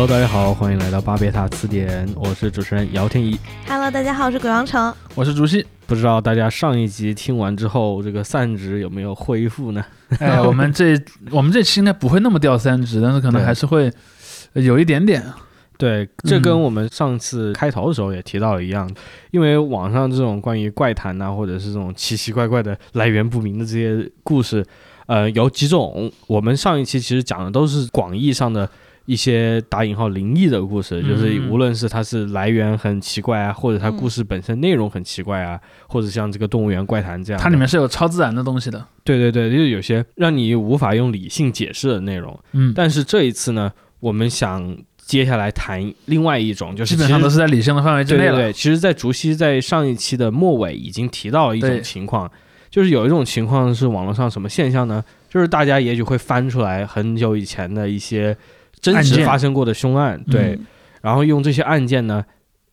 Hello，大家好，欢迎来到巴别塔词典，我是主持人姚天一。Hello，大家好，我是鬼王城。我是竹溪。不知道大家上一集听完之后，这个散值有没有恢复呢？哎，我们这我们这期应该不会那么掉三值，但是可能还是会呃有一点点。对，这跟嗯我们上次开头的时候也提到了一样，因为网上这种关于怪谈呐、或者是这种奇奇怪怪的来源不明的这些故事，呃，有几种。我们上一期其实讲的都是广义上的一些打引号灵异的故事，就是嗯无论是它是来源很奇怪啊，或者它故事本身内容很奇怪啊，或者像这个动物园怪谈这样，它里面是有超自然的东西的。对对对，就是有些让你无法用理性解释的内容。嗯，但是这一次呢，我们想接下来谈另外一种，就是基本上都是在理性的范围之内了。对，其实，在竹溪在上一期的末尾已经提到了一种情况，就是有一种情况是网络上什么现象呢？就是大家也许会翻出来很久以前的一些真实发生过的凶案，对，嗯然后用这些案件呢。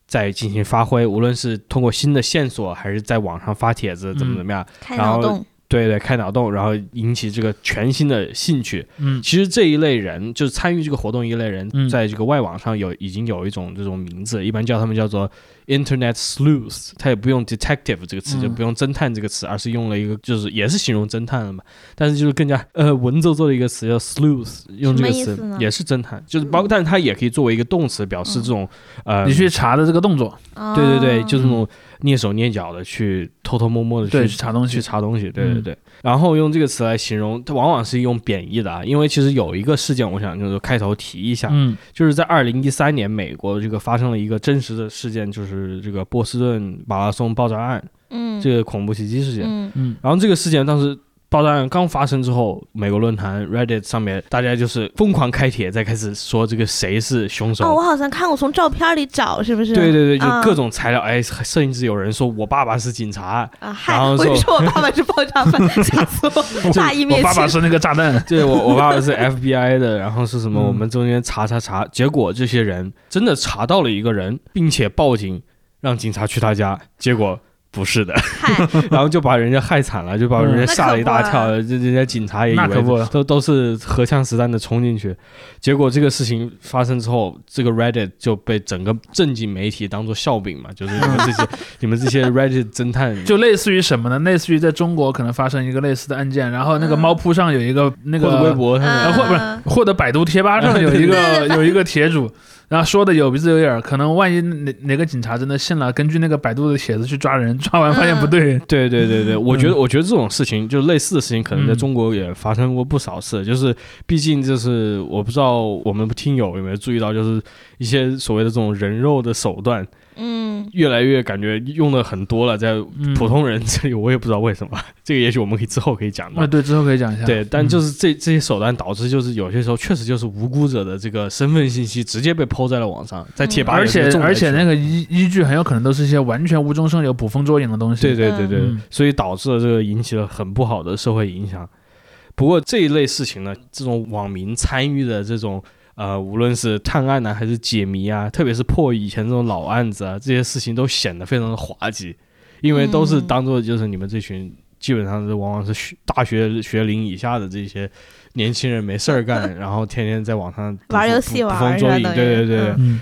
再进行发挥，无论是通过新的线索，还是在网上发帖子，怎么嗯怎么样，开然后脑洞。对对，开脑洞，然后引起这个全新的兴趣。嗯。其实这一类人，就是参与这个活动一类人，嗯。在这个外网上有已经有一种这种名字，一般叫他们叫做 Internet sleuth，他也不用 detective 这个词，嗯。就不用侦探这个词，而是用了一个就是也是形容侦探的嘛，但是就是更加呃文绉绉的一个词叫 sleuth，用这个词也是侦探，就是包括，但是它也可以作为一个动词表示这种呃你，去查的这个动作，对对对，哦就是那种蹑手蹑脚的去偷偷摸摸的，去查东西。去查东西，对对嗯对。然后用这个词来形容，它往往是用贬义的啊，因为其实有一个事件，我想就是开头提一下，嗯就是在二零一三年，美国这个发生了一个真实的事件，就是这个波士顿马拉松爆炸案，嗯，这个恐怖袭击事件。嗯嗯，然后这个事件当时爆炸案刚发生之后，美国论坛 Reddit 上面大家就是疯狂开帖，在开始说这个谁是凶手。哦，我好像看过，从照片里找，是不是？对对对，就啊各种材料，哎，甚至有人说我爸爸是警察，啊，然嗨，后说我爸爸是爆炸犯，吓死我，大义灭亲。我爸爸是那个炸弹。对我，我爸爸是 FBI 的，然后是什么？嗯我们中间查查查，结果这些人真的查到了一个人，并且报警，让警察去他家，结果不是的，然后就把人家害惨了，就把人家嗯。吓了一大跳，人家警察也以那可不为都都是荷枪实弹的冲进去，结果这个事情发生之后，这个 Reddit 就被整个正经媒体当做笑柄嘛，就是你们这些 你们这些 Reddit 侦探就类似于什么呢？类似于在中国可能发生一个类似的案件，然后那个嗯猫扑上有一个那个微，博上面。呃，或不嗯是或者百度贴吧上有一个 有一个帖主，然后说的有鼻子有眼儿，可能万一哪哪个警察真的信了，根据那个百度的帖子去抓人，抓完发现不对，对对对对，我觉得嗯。我觉得这种事情，就类似的事情，可能在嗯。中国也发生过不少次。就是毕竟就是我不知道我们听友有没有注意到，就是一些所谓的这种人肉的手段，嗯，越来越感觉用的很多了，在嗯普通人这里，我也不知道为什么。这个也许我们可以之后可以讲到啊，。对，之后可以讲一下。对，但嗯就是这这些手段导致，就是有些时候确实就是无辜者的这个身份信息直接被抛在了网上，在贴吧而且而且那个依依据很有可能都是一些完全无中生有、捕风捉影的东西。对对对对，嗯所以导致了这个引起了很不好的社会影响。不过这一类事情呢，这种网民参与的这种呃，无论是探案呢、还是解谜啊，特别是破以前这种老案子啊，这些事情都显得非常的滑稽，因为都是嗯当做就是你们这群基本上是往往是学大学学龄以下的这些年轻人没事儿干，然后天天在网上捕玩风游戏玩对对对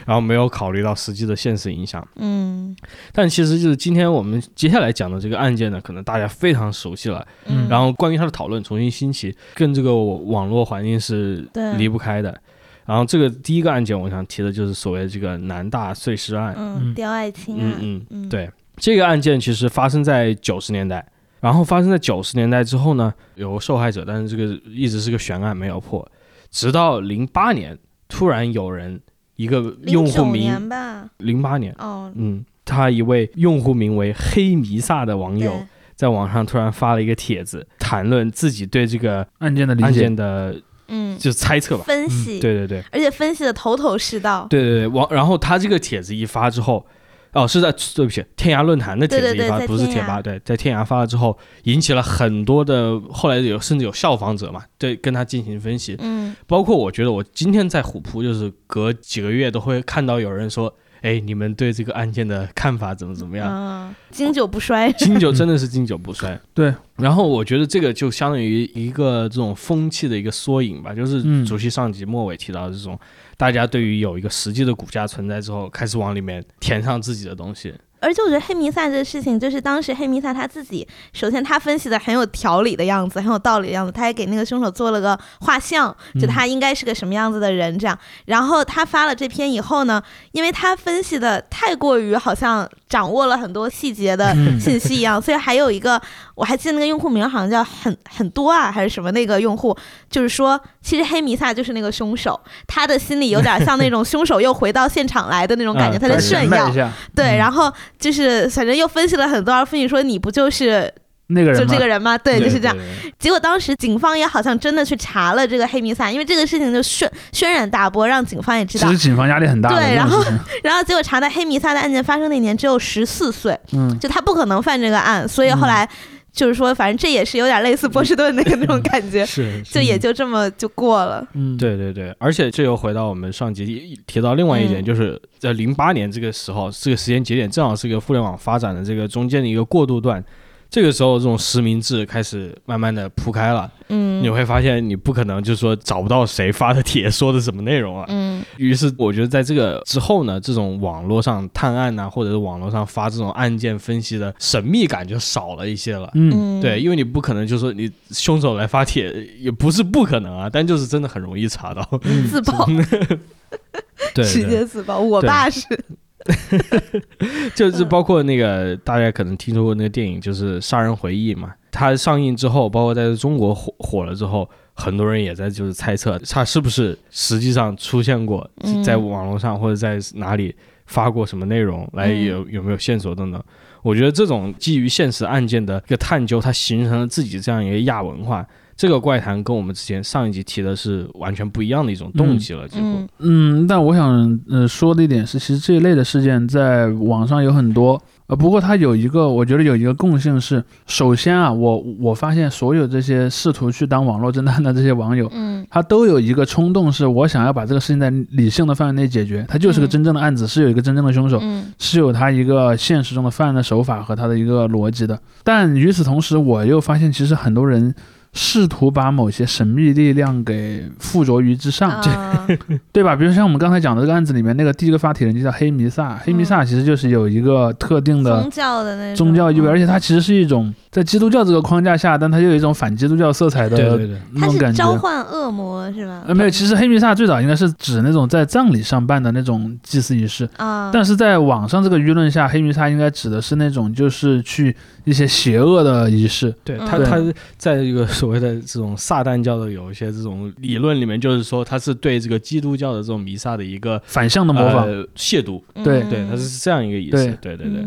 然后没有考虑到实际的现实影响。嗯但其实就是今天我们接下来讲的这个案件呢，可能大家非常熟悉了。嗯，然后关于它的讨论重新兴起，跟这个网络环境是离不开的。然后这个第一个案件，我想提的就是所谓的这个南大碎尸案。嗯，嗯。刁爱青啊，嗯嗯，嗯，对，这个案件其实发生在九十年代，然后发生在九十年代之后呢，有个受害者，但是这个一直是个悬案没有破，直到零八年，突然有人一个用户名，零八年，哦，嗯，他一位用户名为黑弥撒的网友，在网上突然发了一个帖子，谈论自己对这个案件的理解。案件，的嗯，就是猜测吧。分析，对对对。而且分析的头头是道，对对对，王然后他这个帖子一发之后，哦，是在对不起，天涯论坛的帖子一发，不是贴吧，对，在天涯发了之后，引起了很多的，后来有甚至有效仿者嘛，对，跟他进行分析，嗯。包括我觉得我今天在虎扑，就是隔几个月都会看到有人说，哎，你们对这个案件的看法怎么怎么样？嗯，经久不衰。经久真的是经久不衰。对，然后我觉得这个就相当于一个这种风气的一个缩影吧，就是嗯主席上集末尾提到的这种，大家对于有一个实际的股价存在之后，开始往里面填上自己的东西。而且我觉得黑弥撒这个事情，就是当时黑弥撒他自己，首先他分析的很有条理的样子，很有道理的样子，他还给那个凶手做了个画像，就他应该是个什么样子的人这样。然后他发了这篇以后呢，因为他分析的太过于好像掌握了很多细节的嗯。信息一样，所以还有一个我还记得那个用户名好像叫很很多啊还是什么那个用户，就是说其实黑弥撒就是那个凶手，他的心里有点像那种凶手又回到现场来的那种感觉，嗯他在炫耀。对，嗯。然后就是反正又分析了很多，分析说你不就是就那个人就这个人吗？对，就是这样。对。对结果当时警方也好像真的去查了这个黑弥撒，因为这个事情就渲渲染大波，让警方也知道其实。警方压力很大。对然后然后结果查到黑弥撒的案件发生那年只有十四岁，嗯，就他不可能犯这个案，所以后来就是说，反正这也是有点类似波士顿那个那种感觉，是，就也就这么就过了。嗯，对对对，而且这又回到我们上集提到另外一点，嗯就是在零八年这个时候，这个时间节点正好是一个互联网发展的这个中间的一个过渡段。这个时候，这种实名制开始慢慢的铺开了，嗯你会发现你不可能就是说找不到谁发的帖说的什么内容啊。嗯于是我觉得在这个之后呢，这种网络上探案呐、或者是网络上发这种案件分析的神秘感就少了一些了。嗯，嗯，对，因为你不可能就说你凶手来发帖，也不是不可能啊，但就是真的很容易查到。自爆，对直接自爆。我爸是，就是包括那个大家可能听说过那个电影，就是《杀人回忆》嘛。它上映之后，包括在中国火火了之后，很多人也在就是猜测它是不是实际上出现过嗯在网络上或者在哪里发过什么内容，来嗯有有没有线索等等。我觉得这种基于现实案件的一个探究，它形成了自己这样一个亚文化。这个怪谈跟我们之前上一集提的是完全不一样的一种动机了，几乎。嗯。嗯，但我想呃说的一点是，其实这一类的事件在网上有很多，呃，不过它有一个，我觉得有一个共性是，首先啊，我我发现所有这些试图去当网络侦探的这些网友，嗯。他都有一个冲动，是我想要把这个事情在理性的范围内解决，它就是个嗯真正的案子，是有一个真正的凶手。嗯。是有他一个现实中的犯案的手法和他的一个逻辑的，但与此同时，我又发现其实很多人试图把某些神秘力量给附着于之上，啊 对吧？比如像我们刚才讲的这个案子里面，那个第一个发帖人就叫黑弥撒，黑弥撒其实就是有一个特定的宗教的那种宗教意味，嗯而且它其实是一种在基督教这个框架下，但它又有一种反基督教色彩的对对对，他是那种感觉。召唤恶魔是吧？呃，没有，其实黑弥撒最早应该是指那种在葬礼上办的那种祭祀仪式，啊，但是在网上这个舆论下，黑弥撒应该指的是那种就是去一些邪恶的仪式。嗯对他，他在这个所谓的这种撒旦教的有一些这种理论里面，就是说他是对这个基督教的这种弥撒的一个反向的模仿，呃、亵渎，对嗯对，它是这样一个意思。对对对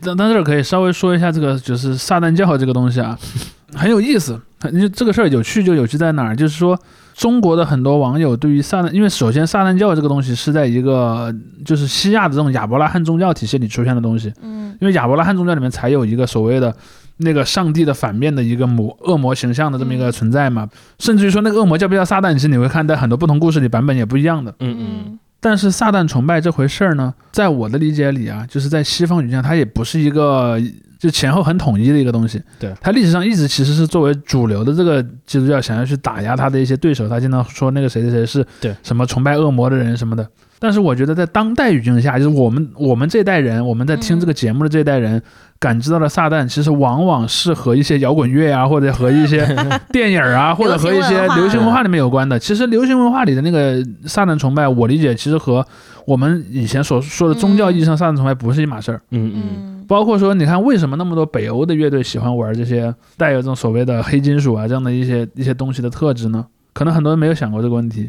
但但这儿可以稍微说一下这个就是撒旦教这个东西啊，很有意思。很就这个事儿有趣就有趣在哪儿？就是说中国的很多网友对于撒旦，因为首先撒旦教这个东西是在一个就是西亚的这种亚伯拉罕宗教体系里出现的东西，嗯因为亚伯拉罕宗教里面才有一个所谓的那个上帝的反面的一个魔恶魔形象的这么一个存在嘛，甚至于说那个恶魔叫不叫撒旦，其实你会看在很多不同故事里版本也不一样的。嗯嗯，但是撒旦崇拜这回事儿呢，在我的理解里啊，就是在西方语境下，它也不是一个就前后很统一的一个东西。对它历史上一直其实是作为主流的这个基督教想要去打压他的一些对手，他经常说那个谁谁谁是对什么崇拜恶魔的人什么的。但是我觉得在当代语境下，就是我们我们这代人，我们在听这个节目的这一代人。感知到的撒旦，其实往往是和一些摇滚乐啊，或者和一些 电影啊，或者和一些流行文化里面有关的。其实流行文化里的那个撒旦崇拜，我理解其实和我们以前所说的宗教意义上撒旦崇拜不是一码事儿。嗯嗯嗯包括说，你看为什么那么多北欧的乐队喜欢玩这些带有这种所谓的黑金属啊这样的一些一些东西的特质呢？可能很多人没有想过这个问题。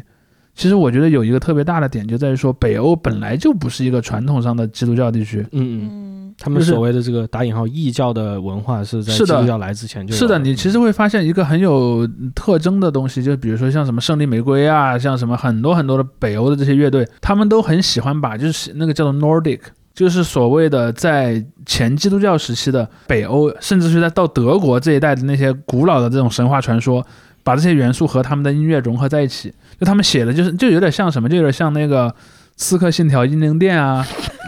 其实我觉得有一个特别大的点就在于说，北欧本来就不是一个传统上的基督教地区。嗯嗯，嗯他们所谓的这个打引号异教的文化是在基督教来之前就有是的，你其实会发现一个很有特征的东西，就比如说像什么胜利玫瑰啊，像什么很多很多的北欧的这些乐队，他们都很喜欢把就是那个叫做 Nordic，就是所谓的在前基督教时期的北欧，甚至是在到德国这一代的那些古老的这种神话传说，把这些元素和他们的音乐融合在一起。就他们写的就是就有点像什么，就有点像那个刺客信条：英灵殿啊，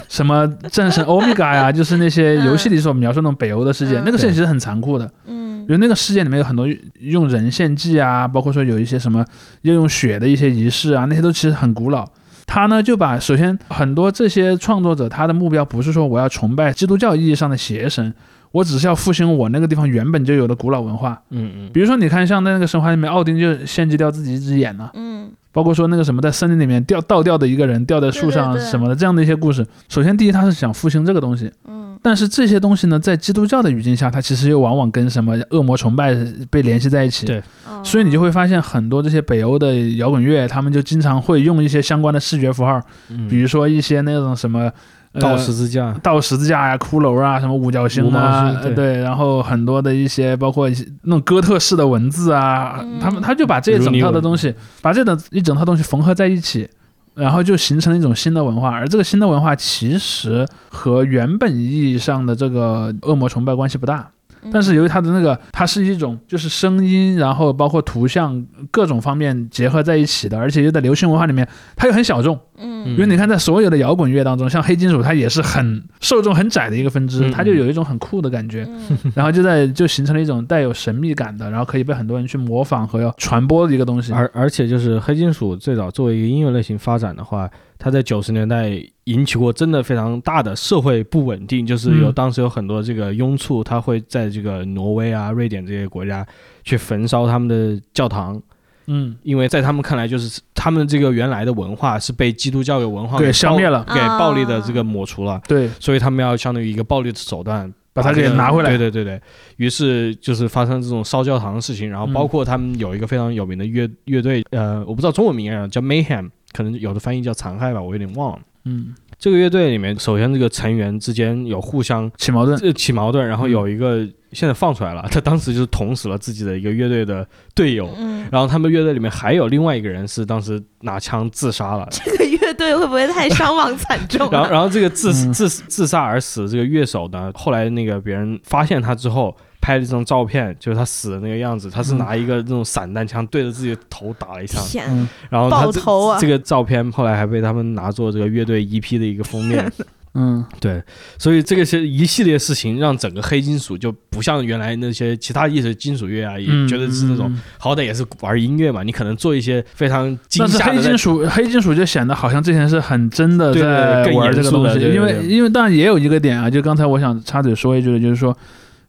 什么战神欧米伽呀，就是那些游戏里所描述那种北欧的世界，嗯那个世界其实很残酷的。嗯比如那个世界里面有很多用人献祭啊，包括说有一些什么要用血的一些仪式啊，那些都其实很古老。他呢就把首先很多这些创作者他的目标不是说我要崇拜基督教意义上的邪神，我只是要复兴我那个地方原本就有的古老文化。嗯嗯，比如说你看像在那个神话里面，奥丁就献祭掉自己一只眼了、嗯。包括说那个什么在森林里面掉倒吊的一个人掉在树上对对对。什么的这样的一些故事。首先第一他是想复兴这个东西，嗯但是这些东西呢，在基督教的语境下，它其实又往往跟什么恶魔崇拜被联系在一起。对。哦所以你就会发现很多这些北欧的摇滚乐，他们就经常会用一些相关的视觉符号，嗯。比如说一些那种什么。呃倒十字架，倒十字架呀、骷髅啊、什么五角星五啊，对。然后很多的一些包括一些那种哥特式的文字啊，嗯。他们他就把这一整套的东西，把这的一整套东西缝合在一起，然后就形成了一种新的文化，而这个新的文化其实和原本意义上的这个恶魔崇拜关系不大。嗯但是由于它的那个，它是一种就是声音，然后包括图像各种方面结合在一起的，而且又在流行文化里面，它又很小众。嗯因为你看，在所有的摇滚乐当中，像黑金属，它也是很受众很窄的一个分支，嗯它就有一种很酷的感觉，嗯然后就在就形成了一种带有神秘感的，然后可以被很多人去模仿和要传播的一个东西。而而且就是黑金属最早作为一个音乐类型发展的话，它在九十年代引起过真的非常大的社会不稳定，就是有嗯当时有很多这个拥簇，他会在这个挪威啊、瑞典这些国家去焚烧他们的教堂，嗯，因为在他们看来，就是他们这个原来的文化是被基督教的文化给消灭了。给暴力的这个抹除了，对，所以他们要相当于一个暴力的手段把它给拿回来。对对对对，于是就是发生这种烧教堂的事情，然后嗯。包括他们有一个非常有名的乐乐队，呃，我不知道中文名啊，叫 Mayhem，可能有的翻译叫残害吧，我有点忘了。嗯，这个乐队里面，首先这个成员之间有互相起矛盾。呃起矛盾，然后嗯。有一个现在放出来了，他当时就是捅死了自己的一个乐队的队友，嗯，然后他们乐队里面还有另外一个人是当时拿枪自杀了，这个乐队会不会太伤亡惨重 然后，然后这个自嗯。自自杀而死这个乐手呢，后来那个别人发现他之后，拍了一张照片，就是他死的那个样子，他是嗯。拿一个那种散弹枪对着自己的头打了一枪，嗯。然后他这爆头啊这个照片后来还被他们拿做这个乐队 EP 的一个封面，嗯，对，所以这个是一系列事情，让整个黑金属就不像原来那些其他一些金属乐啊，也嗯觉得是那种嗯。嗯好歹也是玩音乐嘛，你可能做一些非常惊但是吓的在黑金属，黑金属就显得好像之前是很真的在玩这个东西，的对对因为因为当然也有一个点啊，就刚才我想插嘴说一句的，就是说，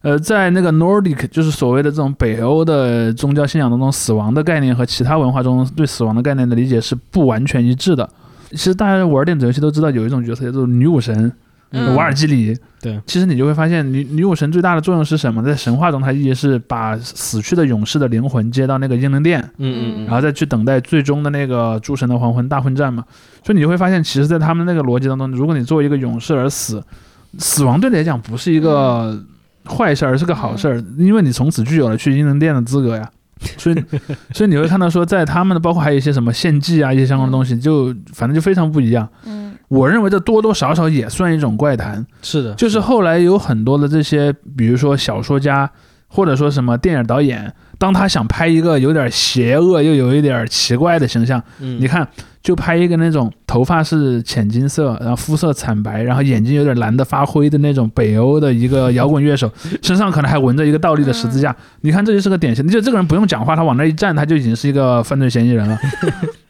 呃，在那个 Nordic，就是所谓的这种北欧的宗教信仰当中，死亡的概念和其他文化中对死亡的概念的理解是不完全一致的。其实大家玩电子游戏都知道有一种角色叫做女武神，嗯瓦尔基里。对，其实你就会发现女女武神最大的作用是什么？在神话中，它意义是把死去的勇士的灵魂接到那个英灵殿，嗯嗯嗯，然后再去等待最终的那个诸神的黄昏大混战嘛。所以你就会发现，其实，在他们那个逻辑当中，如果你作为一个勇士而死，死亡对你来讲不是一个坏事儿，是个好事儿，因为你从此具有了去英灵殿的资格呀。所以，所以你会看到说，在他们的包括还有一些什么献祭啊，一些相关的东西，就反正就非常不一样。嗯我认为这多多少少也算一种怪谈，是的，就是后来有很多的这些，比如说小说家，或者说什么电影导演，当他想拍一个有点邪恶又有一点奇怪的形象，嗯你看就拍一个那种头发是浅金色，然后肤色惨白，然后眼睛有点蓝的发灰的那种北欧的一个摇滚乐手，身上可能还纹着一个倒立的十字架。你看这就是个典型，就这个人不用讲话，他往那一站，他就已经是一个犯罪嫌疑人了，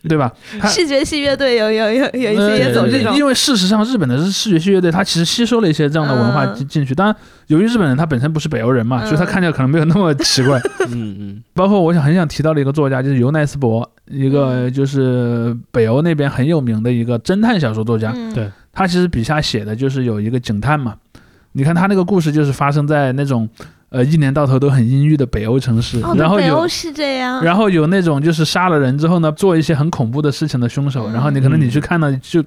对吧？视觉系乐队有有有有一些也走这种呃因，为事实上，日本的视觉系乐队，它其实吸收了一些这样的文化嗯进进去。当然，由于日本人他本身不是北欧人嘛，嗯所以他看起来可能没有那么奇怪。嗯嗯包括我想很想提到的一个作家，就是尤奈斯伯，一嗯个就是北欧那边很有名的一个侦探小说作家。嗯对他其实笔下写的就是有一个警探嘛。你看他那个故事就是发生在那种呃一年到头都很阴郁的北欧城市，哦，然后北欧是这样，然后有那种就是杀了人之后呢，做一些很恐怖的事情的凶手，嗯然后你可能你去看到就，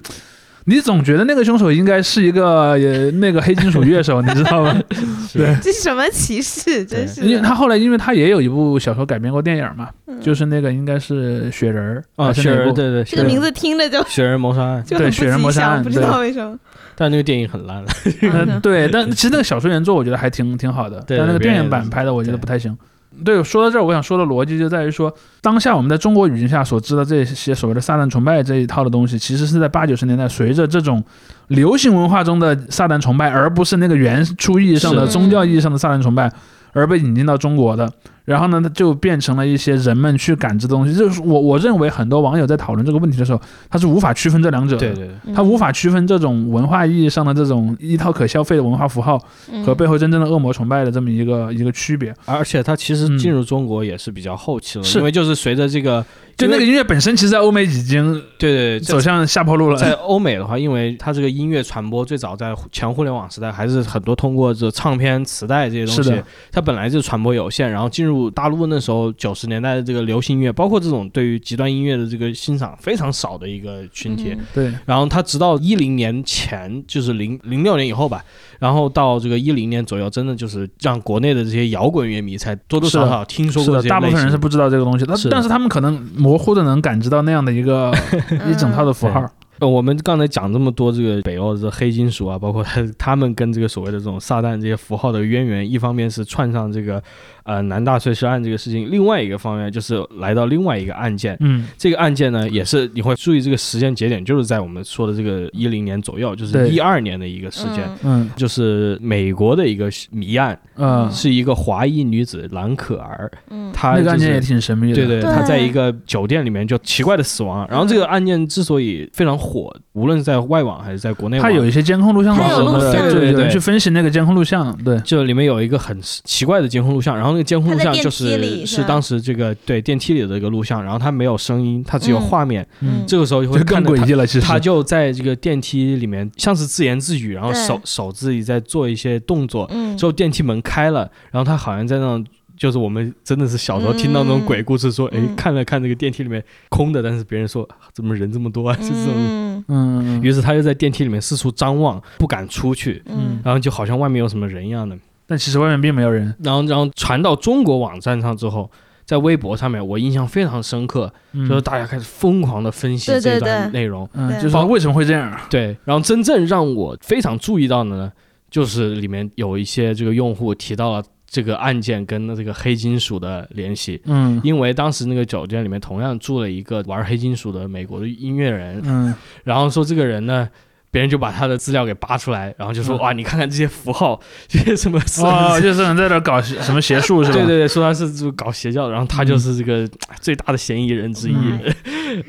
你总觉得那个凶手应该是一个呃那个黑金属乐手，你知道吗？对，这是什么歧视？真是，因为他后来因为他也有一部小说改编过电影嘛，嗯就是那个应该是雪人儿啊，雪人对对，这个名字听着就雪人谋杀案，对雪人，谋杀案不知道为什么。但那个电影很烂了。嗯，对，但其实那个小说原作我觉得还挺挺好的，对但那个电影版拍的我觉得不太行。对，说到这儿，我想说的逻辑就在于说，当下我们在中国语境下所知的这些所谓的撒旦崇拜这一套的东西，其实是在八九十年代随着这种流行文化中的撒旦崇拜，而不是那个原初意义上的宗教意义上的撒旦崇拜，而被引进到中国的。然后呢，它就变成了一些人们去感知的东西。就是我我认为很多网友在讨论这个问题的时候，他是无法区分这两者的。对对对，嗯他无法区分这种文化意义上的这种一套可消费的文化符号嗯和背后真正的恶魔崇拜的这么一个一个区别。而且它其实嗯进入中国也是比较后期了，是因为就是随着这个，就那个音乐本身，其实在欧美已经对对对，走向下坡路了。在欧美的话，因为它这个音乐传播最早在前互联网时代，还是很多通过这唱片、磁带这些东西它本来就传播有限。然后进入大陆那时候九十年代的这个流行音乐，包括这种对于极端音乐的这个欣赏非常少的一个群体。嗯。对，然后他直到一零年前，就是零零六年以后吧，然后到这个一零年左右，真的就是让国内的这些摇滚乐迷才多多少少听说，过这些大部分人是不知道这个东西但是他们可能模糊的能感知到那样的一个 一整套的符号。呃，我们刚才讲这么多这个北欧的这黑金属啊，包括他他们跟这个所谓的这种撒旦这些符号的渊源，一方面是串上这个呃南大碎尸案这个事情，另外一个方面就是来到另外一个案件。嗯，这个案件呢，也是你会注意这个时间节点，就是在我们说的这个一零年左右，就是对一二年的一个事件，嗯嗯就是美国的一个谜案，嗯，是一个华裔女子兰可儿，嗯她、就是、那个案件也挺神秘的。对对，对她在一个酒店里面就奇怪的死亡了。然后这个案件之所以非常火，无论是在外网还是在国内网，它有一些监控录像它有录像对对对对有人去分析那个监控录像，对，就里面有一个很奇怪的监控录像，然后那个监控录像就是是是当时这个对电梯里的一个录像，然后它没有声音，它只有嗯画面。嗯这个时候就会更看到他诡异了。其实他就在这个电梯里面像是自言自语，然后手手自己在做一些动作，嗯之后电梯门开了，然后他好像在那种。就是我们真的是小时候听到那种鬼故事，说，哎、嗯看了看这个电梯里面空的，但是别人说啊怎么人这么多啊，就这种。嗯嗯，于是他就在电梯里面四处张望，不敢出去，嗯然后就好像外面有什么人一样的。但其实外面并没有人。然后，然后传到中国网站上之后，在微博上面，我印象非常深刻，嗯就是大家开始疯狂的分析这段内容。就是说为什么会这样？对，然后真正让我非常注意到的呢，就是里面有一些这个用户提到了这个案件跟这个黑金属的联系，嗯因为当时那个酒店里面同样住了一个玩黑金属的美国的音乐人，嗯然后说这个人呢。别人就把他的资料给扒出来，然后就说：“嗯哇，你看看这些符号，这些什么哦，就是人在这搞 什么邪术是吧？对对对，说他是就搞邪教的，然后他就是这个最大的嫌疑人之一。嗯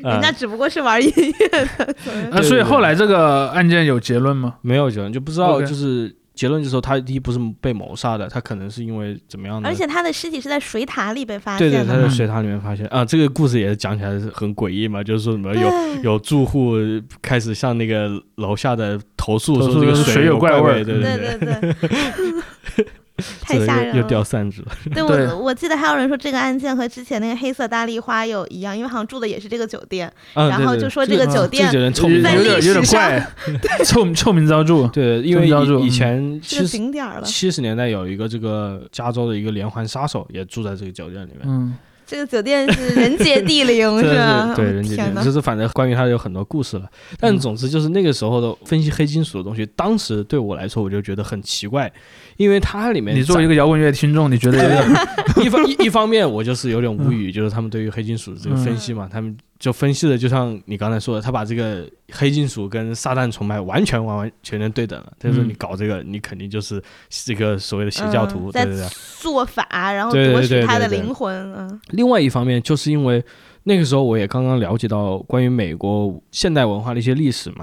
呃 人家只不过是玩音乐的，啊，所以后来这个案件有结论吗？没有结论，就不知道就是结论就是说他第一不是被谋杀的，他可能是因为怎么样的，而且他的尸体是在水塔里被发对对，现的嘛。他在水塔里面发现。啊，这个故事也是讲起来是很诡异嘛，就是说什么有有住户开始向那个楼下的投诉说这个水有有怪味对，对对，太吓人了。又掉散纸了，对对我，我记得还有人说这个案件和之前那个黑色大丽花有一样，因为好像住的也是这个酒店，啊，然后就说这这这个酒店有名在有点有点怪，臭臭名昭著。对，因为以前是个景点了。七十年代有一个这个加州的一个连环杀手也住在这个酒店里面，嗯，这个酒店是人杰地灵，真是吧？对人杰地灵，就是反正关于它有很多故事了。但嗯。总之就是那个时候的分析黑金属的东西，当时对我来说我就觉得很奇怪，因为它里面你作为一个摇滚乐听众，你觉得有点 一方一一方面我就是有点无语，就是他们对于黑金属的这个分析嘛，他们就分析的就像你刚才说的，他把这个黑金属跟撒旦崇拜完全完完全全对等了。他说嗯你搞这个，你肯定就是这个所谓的邪教徒，对对对。做法，然后夺取他的灵魂。嗯另外一方面，就是因为那个时候我也刚刚了解到关于美国现代文化的一些历史嘛，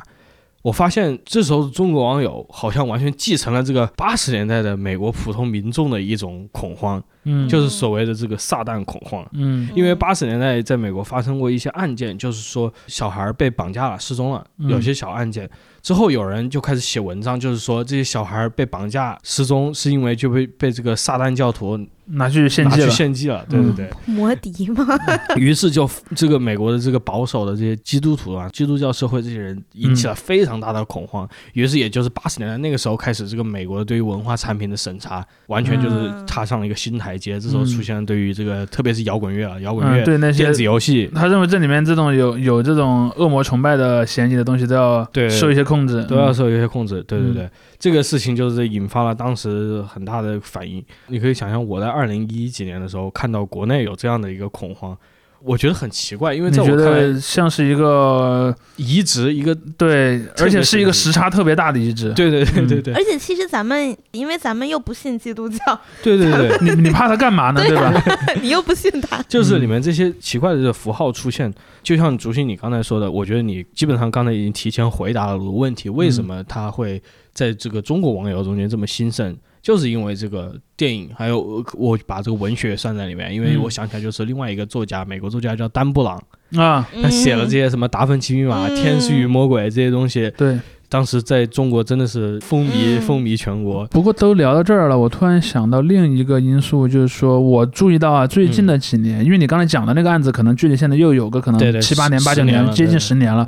我发现这时候中国网友好像完全继承了这个八十年代的美国普通民众的一种恐慌，嗯就是所谓的这个撒旦恐慌。嗯因为八十年代在美国发生过一些案件，就是说小孩被绑架了、失踪了，嗯有些小案件。之后有人就开始写文章，就是说这些小孩被绑架、失踪是因为就被被这个撒旦教徒拿去献拿去祭了。献祭了，对对嗯对。摩迪吗？于是就这个美国的这个保守的这些基督徒啊，基督教社会这些人引起了非常大的恐慌。于是也就是八十年代那个时候开始，这个美国对于文化产品的审查完全就是嗯踏上了一个新台阶。这时候出现了对于这个特别是摇滚乐啊，摇滚嗯，乐、对那些电子游戏他认为这里面这种有有这种恶魔崇拜的嫌疑的东西都要对受一些控制，都要嗯受一些控制。对对嗯对，这个事情就是引发了当时很大的反应。你可以想象，我在二零一几年的时候看到国内有这样的一个恐慌，我觉得很奇怪，因为你觉在我看来得，像是一个移植一个，对，而且是一个时差特别大的移植。对对对嗯对对而且其实咱们，因为咱们又不信基督教，对对对，你你怕他干嘛呢？对吧？你又不信他，就是嗯里面这些奇怪的符号出现，就像竹心你刚才说的，我觉得你基本上刚才已经提前回答了我的问题，为什么他会在这个中国网友中间这么兴盛？就是因为这个电影，还有呃我把这个文学算在里面，因为嗯我想起来就是另外一个作家，美国作家叫丹布朗，啊，他写了这些什么《达芬奇密码》嗯天使与魔鬼》这些东西，对。当时在中国真的是风靡嗯风靡全国。不过都聊到这儿了，我突然想到另一个因素，就是说我注意到啊，最近的几年，因为你刚才讲的那个案子，可能距离现在又有个可能七八年、八九年接近十年了。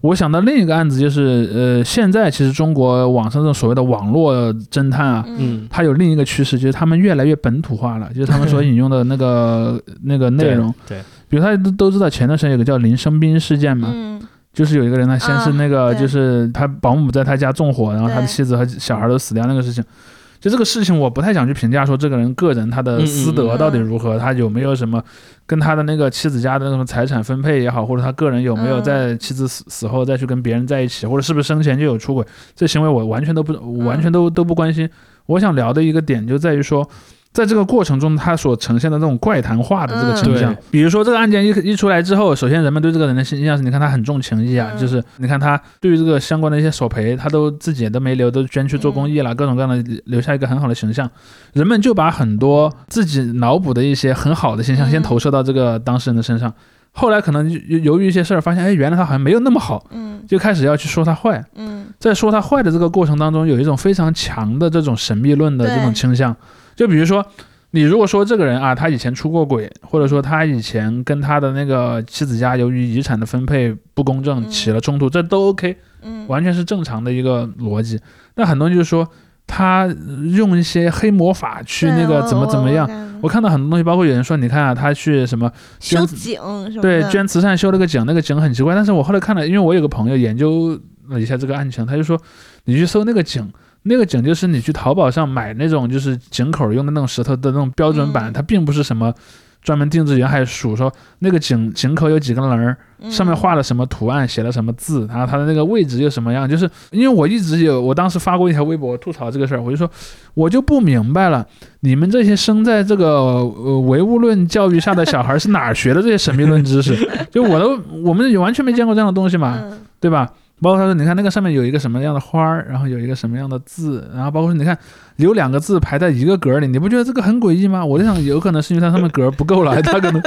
我想到另一个案子，就是呃，现在其实中国网上这种所谓的网络侦探啊，嗯，它有另一个趋势，就是他们越来越本土化了，就是他们所引用的那个那个内容。对，比如他都都知道，前段时间有个叫林生斌事件嘛，嗯。就是有一个人，他先是那个，就是他保姆在他家纵火，然后他的妻子和小孩都死掉那个事情。就这个事情，我不太想去评价说这个人个人他的私德到底如何，他有没有什么跟他的那个妻子家的那种财产分配也好，或者他个人有没有嗯在妻子死死后再去跟别人在一起，或者是不是生前就有出轨，这行为我完全都不我完全都都不关心。我想聊的一个点就在于说。在这个过程中，他所呈现的那种怪谈化的这个倾向，嗯比如说这个案件一一出来之后，首先人们对这个人的印象是，你看他很重情义啊，嗯就是你看他对于这个相关的一些索赔，他都自己都没留，都捐去做公益了，各种各样的留下一个很好的形象。人们就把很多自己脑补的一些很好的形象，嗯先投射到这个当事人的身上。后来可能由由于一些事儿，发现哎，原来他好像没有那么好，嗯就开始要去说他坏。嗯在说他坏的这个过程当中，有一种非常强的这种神秘论的这种倾向。就比如说，你如果说这个人啊，他以前出过轨，或者说他以前跟他的那个妻子家由于遗产的分配不公正嗯起了冲突，这都 OK，嗯，完全是正常的一个逻辑。但很多人就是说，他用一些黑魔法去那个怎么怎么样。我我看到很多东西，包括有人说，你看啊，他去什么修捐对捐慈善修了个井，那个井很奇怪。但是我后来看了，因为我有个朋友研究了一下这个案情，他就说，你去搜那个井，那个井就是你去淘宝上买那种就是井口用的那种石头的那种标准版，嗯它并不是什么专门定制原还数说那个井井口有几个棱儿，上面嗯画了什么图案，写了什么字，然后它的那个位置又什么样，就是因为我一直有，我当时发过一条微博吐槽这个事儿，我就说我就不明白了，你们这些生在这个呃唯物论教育下的小孩是哪儿学的这些神秘论知识？就我都我们也完全没见过这样的东西嘛，嗯对吧？包括他说，你看那个上面有一个什么样的花儿，然后有一个什么样的字，然后包括说你看留两个字排在一个格儿里，你不觉得这个很诡异吗？我就想有可能是因为它上面格儿不够了，他可能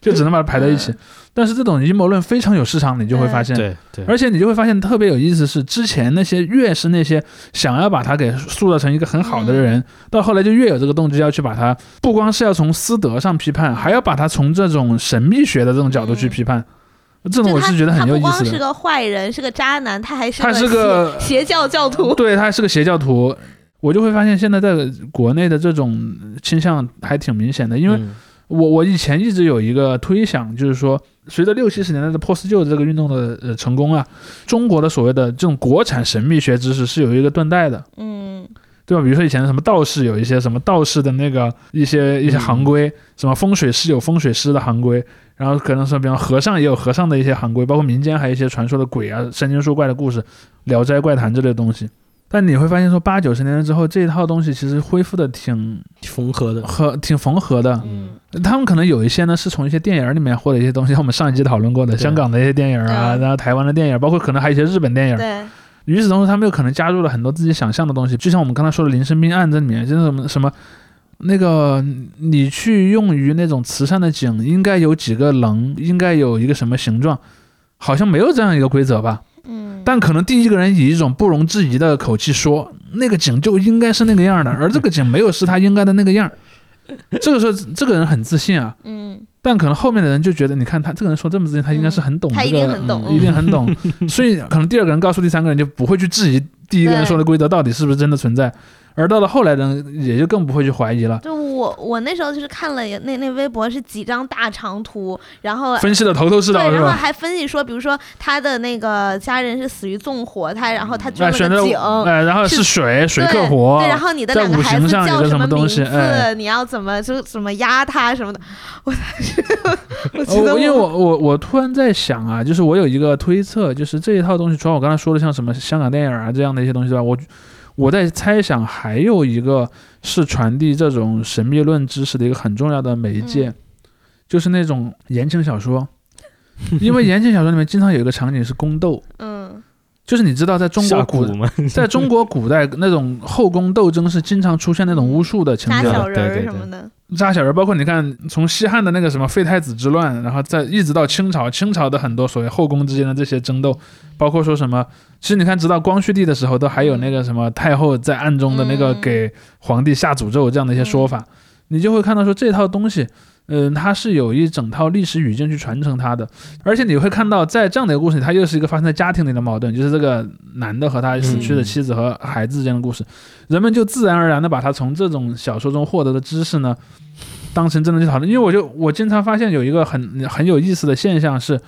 就只能把它排在一起。但是这种阴谋论非常有市场，你就会发现，对对，而且你就会发现特别有意思是，之前那些越是那些想要把他给塑造成一个很好的人，到后来就越有这个动机要去把他，不光是要从私德上批判，还要把他从这种神秘学的这种角度去批判。这种我是觉得很有意他不光是。个坏人，是个渣男，他还是他是个邪邪教教徒。对他是个邪教徒，我就会发现现在在国内的这种倾向还挺明显的，因为嗯我我以前一直有一个推想，就是说，随着六七十年代的破四旧这个运动的呃成功啊，中国的所谓的这种国产神秘学知识是有一个断代的，嗯对吧？比如说以前的什么道士有一些什么道士的那个一些一些行规，什么风水师有风水师的行规，然后可能是比方和尚也有和尚的一些行规，包括民间还有一些传说的鬼啊、神经术怪的故事，《聊斋怪谈》之类的东西。但你会发现说八九十年代之后，这一套东西其实恢复的挺缝合的，和挺缝合的，嗯他们可能有一些呢是从一些电影里面获得一些东西，像我们上一集讨论过的香港的一些电影啊，嗯然后台湾的电影，包括可能还有一些日本电影。对，与此同时，他们又可能加入了很多自己想象的东西，就像我们刚才说的林生斌案这里面，就是什么什么。那个，你去用于那种慈善的井，应该有几个棱，应该有一个什么形状，好像没有这样一个规则吧？嗯，但可能第一个人以一种不容置疑的口气说，那个井就应该是那个样的，而这个井没有是他应该的那个样。这个时候，这个人很自信啊，嗯但可能后面的人就觉得，你看他这个人说这么自信，他应该是很懂这个，定很懂嗯一定很懂。所以可能第二个人告诉第三个人，就不会去质疑第一个人说的规则到底是不是真的存在，而到了后来的人也就更不会去怀疑了，就我我那时候就是看了那那微博是几张大长图，然后分析的头头是道对？然后还分析说，比如说他的那个家人是死于纵火，他然后他哎，捐选择了个井。哎，然后是是水，水克火，对，然后你的两个孩子叫什么东名字？你要怎么就怎么压他什么的？我我觉哦，因为我我我突然在想啊，就是我有一个推测，就是这一套东西，除了我刚才说的像什么香港电影啊这样的一些东西之外，我我在猜想还有一个是传递这种神秘论知识的一个很重要的媒介，嗯。就是那种言情小说，因为言情小说里面经常有一个场景是宫斗，嗯就是你知道在中国古 在中国古代 那种后宫斗争是经常出现那种巫术的情节的，扎小人儿对对对什么的，扎小人，包括你看，从西汉的那个什么废太子之乱，然后再一直到清朝，清朝的很多所谓后宫之间的这些争斗，包括说什么，其实你看，直到光绪帝的时候，都还有那个什么太后在暗中的那个嗯给皇帝下诅咒这样的一些说法，你就会看到说这套东西。嗯，它是有一整套历史语境去传承它的，而且你会看到，在这样的一个故事里，它又是一个发生在家庭里的矛盾，就是这个男的和他死去的嗯妻子和孩子之间的故事，人们就自然而然的把他从这种小说中获得的知识呢，当成真的去讨论。因为我就我经常发现有一个很很有意思的现象是，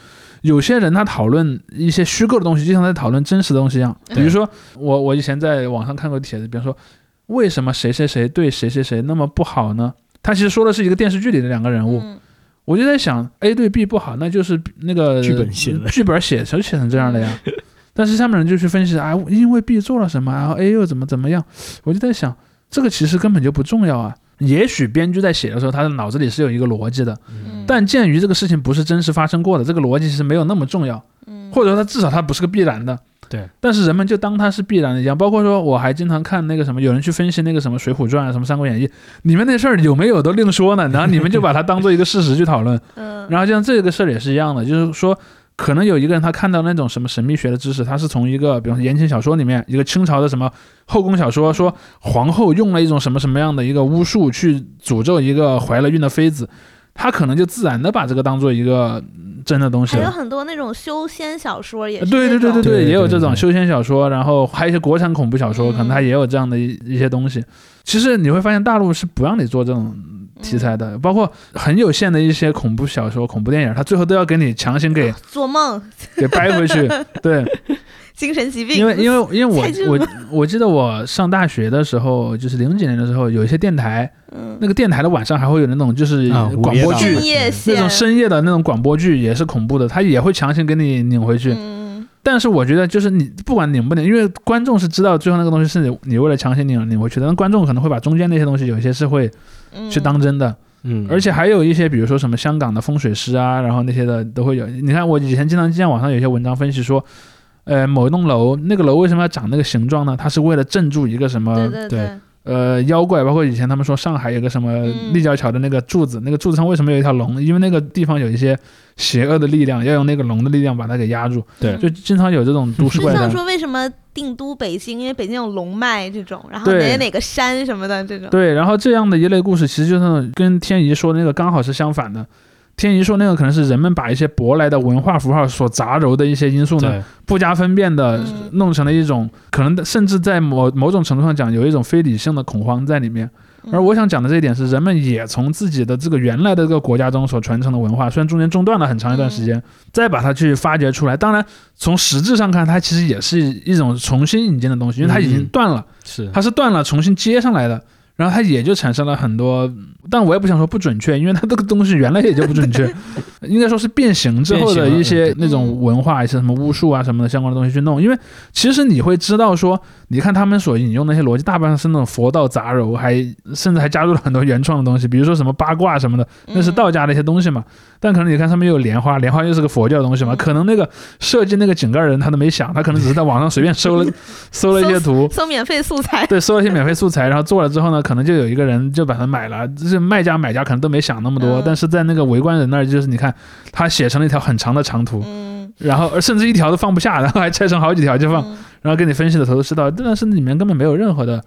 有些人他讨论一些虚构的东西，就像在讨论真实的东西一样。比如说，我我以前在网上看过帖子，比如说，为什么谁谁谁对谁谁谁那么不好呢？他其实说的是一个电视剧里的两个人物，嗯我就在想，A 对 B 不好，那就是那个剧本写的剧本写成写成这样的呀。但是下面人就去分析啊，因为 B 做了什么，然后 A 又怎么怎么样，我就在想，这个其实根本就不重要啊。也许编剧在写的时候，他的脑子里是有一个逻辑的，嗯但鉴于这个事情不是真实发生过的，这个逻辑其实没有那么重要，嗯或者说它至少它不是个必然的。对，但是人们就当它是必然的一样。包括说，我还经常看那个什么，有人去分析那个什么《水浒传》啊，什么《三国演义》里面那事儿有没有都另说呢，然后你们就把它当做一个事实去讨论。嗯然后像这个事儿也是一样的，就是说，可能有一个人他看到那种什么神秘学的知识，他是从一个比方说言情小说里面，一个清朝的什么后宫小说，说皇后用了一种什么什么样的一个巫术去诅咒一个怀了孕的妃子，他可能就自然的把这个当做一个嗯真的东西。还有很多那种修仙小说也是对对对对对也有这种修仙小说，然后还有一些国产恐怖小说，嗯可能它也有这样的一一些东西。其实你会发现，大陆是不让你做这种题材的，包括很有限的一些恐怖小说、恐怖电影，它最后都要给你强行给做梦给掰回去。对，精神疾病，因为因为 因为我我我记得我上大学的时候，就是零几年的时候，有一些电台，嗯。那个电台的晚上还会有那种就是广播剧深，夜那种深夜的那种广播剧也是恐怖的，它也会强行给你拧回去。嗯。但是我觉得就是你不管拧不拧，因为观众是知道最后那个东西是你你为了强行拧拧回去的，但观众可能会把中间那些东西有一些是会嗯。去当真的，嗯，而且还有一些比如说什么香港的风水师啊，然后那些的都会有。你看我以前经常见网上有些文章分析说，呃，某一栋楼那个楼为什么要长那个形状呢？它是为了镇住一个什么对对对呃妖怪，包括以前他们说上海有个什么嗯立交桥的那个柱子，那个柱子上为什么有一条龙？因为那个地方有一些邪恶的力量，要用那个龙的力量把它给压住。对就经常有这种都市就怪就。像说为什么定都北京，因为北京有龙脉这种，然后哪哪个山什么的这种，对，然后这样的一类故事，其实就是跟天怡说的那个刚好是相反的。天一说那个可能是人们把一些舶来的文化符号所杂糅的一些因素呢，不加分辨的嗯弄成了一种可能甚至在某某种程度上讲有一种非理性的恐慌在里面。嗯而我想讲的这一点是，人们也从自己的这个原来的这个国家中所传承的文化，虽然中间中断了很长一段时间，再把它去发掘出来。当然，从实质上看，它其实也是一种重新引进的东西，因为它已经嗯断了。是它是断了重新接上来的，然后它也就产生了很多，但我也不想说不准确，因为它这个东西原来也就不准确，应该说是变形之后的一些那种文化，一些什么巫术啊什么的相关的东西去弄，因为其实你会知道说，你看他们所引用那些逻辑，大半是那种佛道杂糅，还甚至还加入了很多原创的东西，比如说什么八卦什么的，那是道家的一些东西嘛。但可能你看上面又有莲花，莲花又是个佛教的东西嘛，嗯可能那个设计那个井盖人他都没想，他可能只是在网上随便搜了 搜了一些图，搜免费素材，对，搜了一些免费素材，然后做了之后呢，可能就有一个人就把它买了，就是卖家买家可能都没想那么多，嗯。但是在那个围观人那儿，就是你看他写成了一条很长的长图，嗯，然后甚至一条都放不下，然后还拆成好几条就放，嗯。然后给你分析的头头是道，但是里面根本没有任何的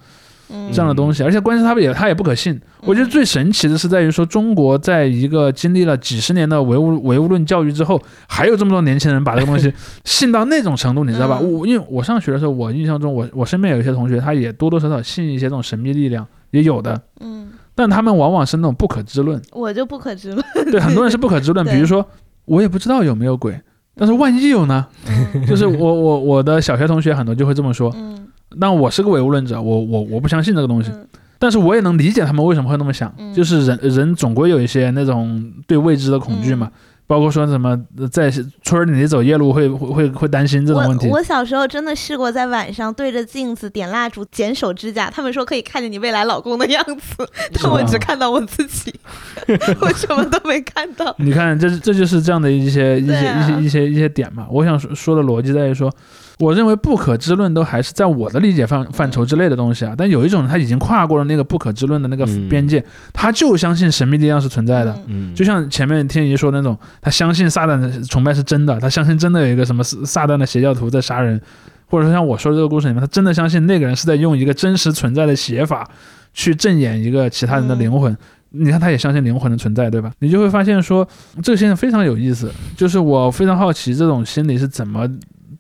嗯。这样的东西，而且关键是它也他也不可信。我觉得最神奇的是在于说，中国在一个经历了几十年的唯物唯物论教育之后，还有这么多年轻人把这个东西 信到那种程度，你知道吧？嗯。我因为我上学的时候，我印象中我我身边有一些同学，他也多多少少信一些这种神秘力量，也有的，嗯，但他们往往是那种不可知论。我就不可知论。对，很多人是 不可知论，比如说我也不知道有没有鬼，但是万一有呢？嗯。就是我我我的小学同学很多就会这么说，嗯那我是个唯物论者，我我我不相信这个东西。嗯。但是我也能理解他们为什么会那么想，嗯。就是人人总归有一些那种对未知的恐惧嘛，包括说什么呃在村里走夜路会会会会担心这种问题我。我小时候真的试过在晚上对着镜子点蜡烛、剪手指甲，他们说可以看见你未来老公的样子，但我只看到我自己，我什么都没看到。你看，这这就是这样的一些一些、啊一些一些一些点嘛。我想说说的逻辑在于说，我认为不可知论都还是在我的理解范范畴之内的东西啊。但有一种他已经跨过了那个不可知论的那个嗯边界，他就相信神秘力量是存在的。就像前面天怡说的那种，他相信撒旦的崇拜是真的，他相信真的有一个什么撒撒旦的邪教徒在杀人，或者说像我说的这个故事里面，他真的相信那个人是在用一个真实存在的写法去正演一个其他人的灵魂。你看，他也相信灵魂的存在，对吧？你就会发现说，这个现象非常有意思。就是我非常好奇，这种心理是怎么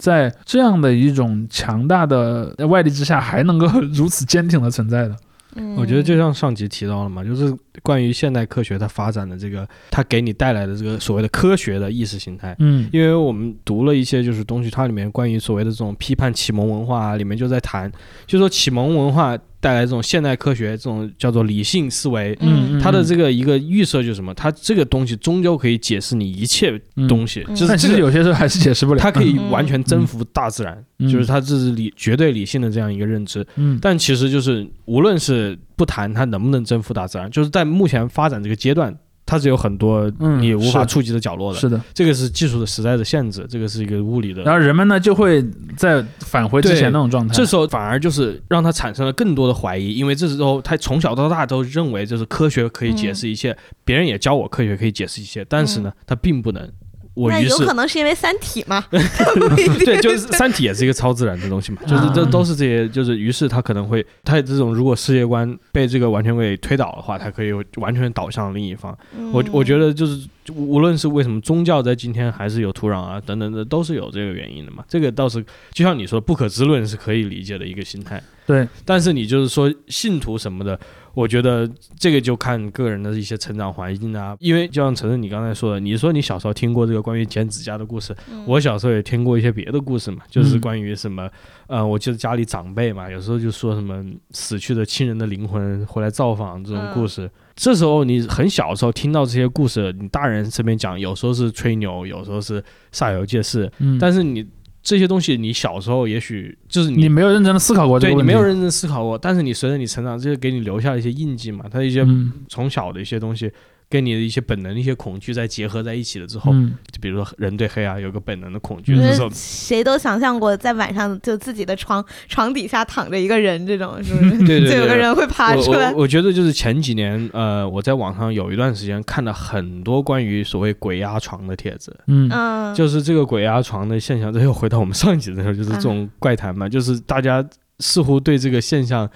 在这样的一种强大的外力之下，还能够 如此坚挺的存在的。嗯我觉得就像上集提到了嘛，就是关于现代科学它发展的这个，它给你带来的这个所谓的科学的意识形态。嗯因为我们读了一些就是东西，它里面关于所谓的这种批判启蒙文化啊，里面就在谈，就说启蒙文化带来这种现代科学这种叫做理性思维，嗯，它的这个一个预设就是什么？它这个东西终究可以解释你一切东西，嗯但其实就是这个。有些时候还是解释不了。它可以嗯完全征服大自然，嗯就是它这是理绝对理性的这样一个认知。嗯，但其实就是无论是不谈它能不能征服大自然，就是在目前发展这个阶段，它是有很多嗯你无法触及的角落的。是的。这个是技术的时代的限制，这个是一个物理的。然后人们呢就会在返回之前那种状态。这时候反而就是让他产生了更多的怀疑，因为这时候他从小到大都认为就是科学可以解释一切，别人也教我科学可以解释一切，但是呢，他并不能。我于是那有可能是因为《三体》嘛？对，就是《三体》也是一个超自然的东西嘛，就是这啊都是这些，就是于是他可能会，他这种如果世界观被这个完全给推倒的话，他可以完全倒向另一方。我我觉得得就是无论是为什么宗教在今天还是有土壤啊等等的，都是有这个原因的嘛。这个倒是就像你说，不可知论是可以理解的一个心态。对，但是你就是说信徒什么的，我觉得这个就看个人的一些成长环境啊。因为就像晨晨你刚才说的，你说你小时候听过这个关于剪指甲的故事，嗯我小时候也听过一些别的故事嘛，就是嗯关于什么，呃，我记得家里长辈嘛，有时候就说什么死去的亲人的灵魂回来造访这种故事。这时候你很小的时候听到这些故事，你大人身边讲，有时候是吹牛，有时候是煞有介事，嗯，但是你这些东西，你小时候也许就是你没有认真的思考过这对。你没有认真思考过，但是你随着你成长，这些给你留下一些印记嘛，它一些嗯从小的一些东西，跟你的一些本能的一些恐惧再结合在一起了之后，嗯。就比如说人对黑啊有个本能的恐惧，嗯。这时候谁都想象过在晚上就自己的床床底下躺着一个人，这种是不是？对对对。就有个人会爬出来。我。我觉得就是前几年，呃，我在网上有一段时间看了很多关于所谓鬼压床的帖子，嗯。嗯，就是这个鬼压床的现象，这又回到我们上一集的时候，就是这种怪谈嘛，就是大家似乎对这个现象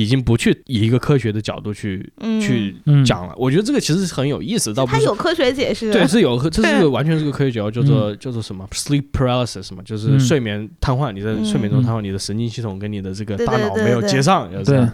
已经不去以一个科学的角度去、嗯。去嗯。讲了。我觉得这个其实是很有意思，倒不是他有科学解释。对，是有，这是个完全是个科学叫叫做叫做什么？Sleep paralysis 嘛，就是嗯。睡眠瘫痪，你在嗯睡眠中瘫痪，你的神经系统跟你的这个大脑没有接上，就这对。样。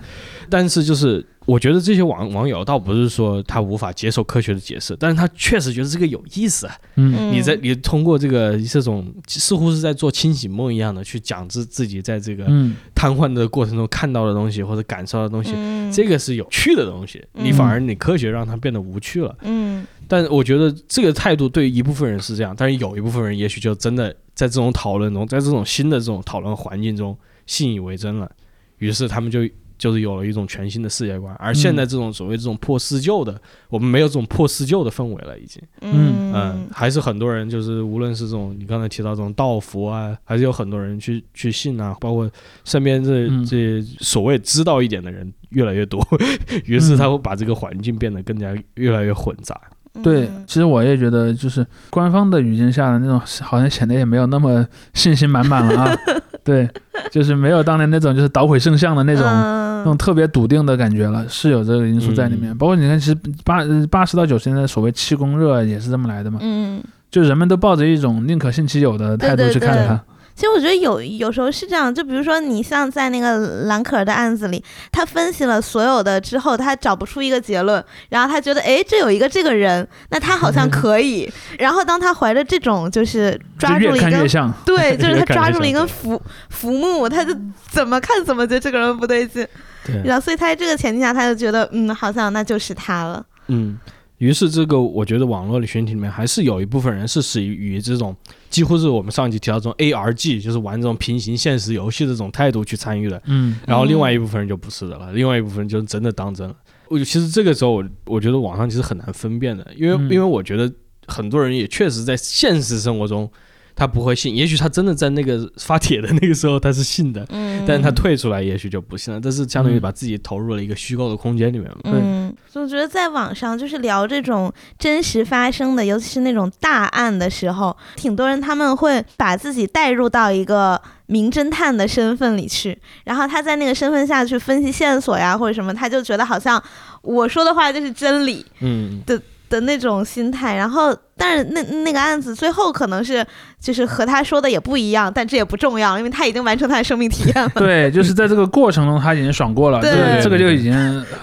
但是就是我觉得这些网网友倒不是说他无法接受科学的解释，但是他确实觉得这个有意思啊。嗯。嗯。你在你通过这个这种似乎是在做清醒梦一样的去讲自自己在这个嗯。瘫痪的过程中看到的东西或者感受到的东西，嗯。这个是有趣的东西，你嗯反而你科学让它变得无趣了。嗯。但我觉得这个态度对于一部分人是这样，但是有一部分人也许就真的在这种讨论中，在这种新的这种讨论环境中信以为真了，于是他们就就是有了一种全新的世界观。而现在这种所谓这种破四旧的，我们没有这种破四旧的氛围了，已经。嗯嗯，还是很多人就是无论是这种你刚才提到这种道佛啊，还是有很多人去去信啊，包括身边这嗯这所谓知道一点的人越来越多，于是他会把这个环境变得更加越来越混杂。对，嗯其实我也觉得，就是官方的语境下的那种，好像显得也没有那么信心满满了啊。对，就是没有当年那种就是捣毁圣像的那种、嗯那种特别笃定的感觉了，是有这个因素在里面。嗯包括你看，其实八八十到九十年代所谓气功热也是这么来的嘛，嗯。就人们都抱着一种宁可信其有的态度对对对去看它。其实我觉得有有时候是这样，就比如说你像在那个蓝可儿的案子里，他分析了所有的之后，他找不出一个结论，然后他觉得哎，这有一个这个人，那他好像可以。然后当他怀着这种就是抓住了一根，看越像，对，就是他抓住了一根浮浮木，他就怎么看怎么觉得这个人不对劲。对，然后所以他在这个前提下，他就觉得嗯，好像那就是他了。嗯，于是这个我觉得网络的群体里面还是有一部分人是属于这种几乎是我们上集提到这种 ARG，就是玩这种平行现实游戏的这种态度去参与的。嗯然后另外一部分人就不是的了，另外一部分人就是真的当真了。我其实这个时候我我觉得网上其实很难分辨的，因为、嗯因为我觉得很多人也确实在现实生活中他不会信，也许他真的在那个发帖的那个时候他是信的，嗯，但是他退出来也许就不信了，这是相当于把自己投入了一个虚构的空间里面嘛。嗯，所以我觉得在网上就是聊这种真实发生的，尤其是那种大案的时候，挺多人他们会把自己带入到一个名侦探的身份里去，然后他在那个身份下去分析线索呀或者什么，他就觉得好像我说的话就是真理嗯的，的那种心态。然后，但是那那个案子最后可能是就是和他说的也不一样，但这也不重要，因为他已经完成他的生命体验了。对，就是在这个过程中他已经爽过了，对这个对这个就已经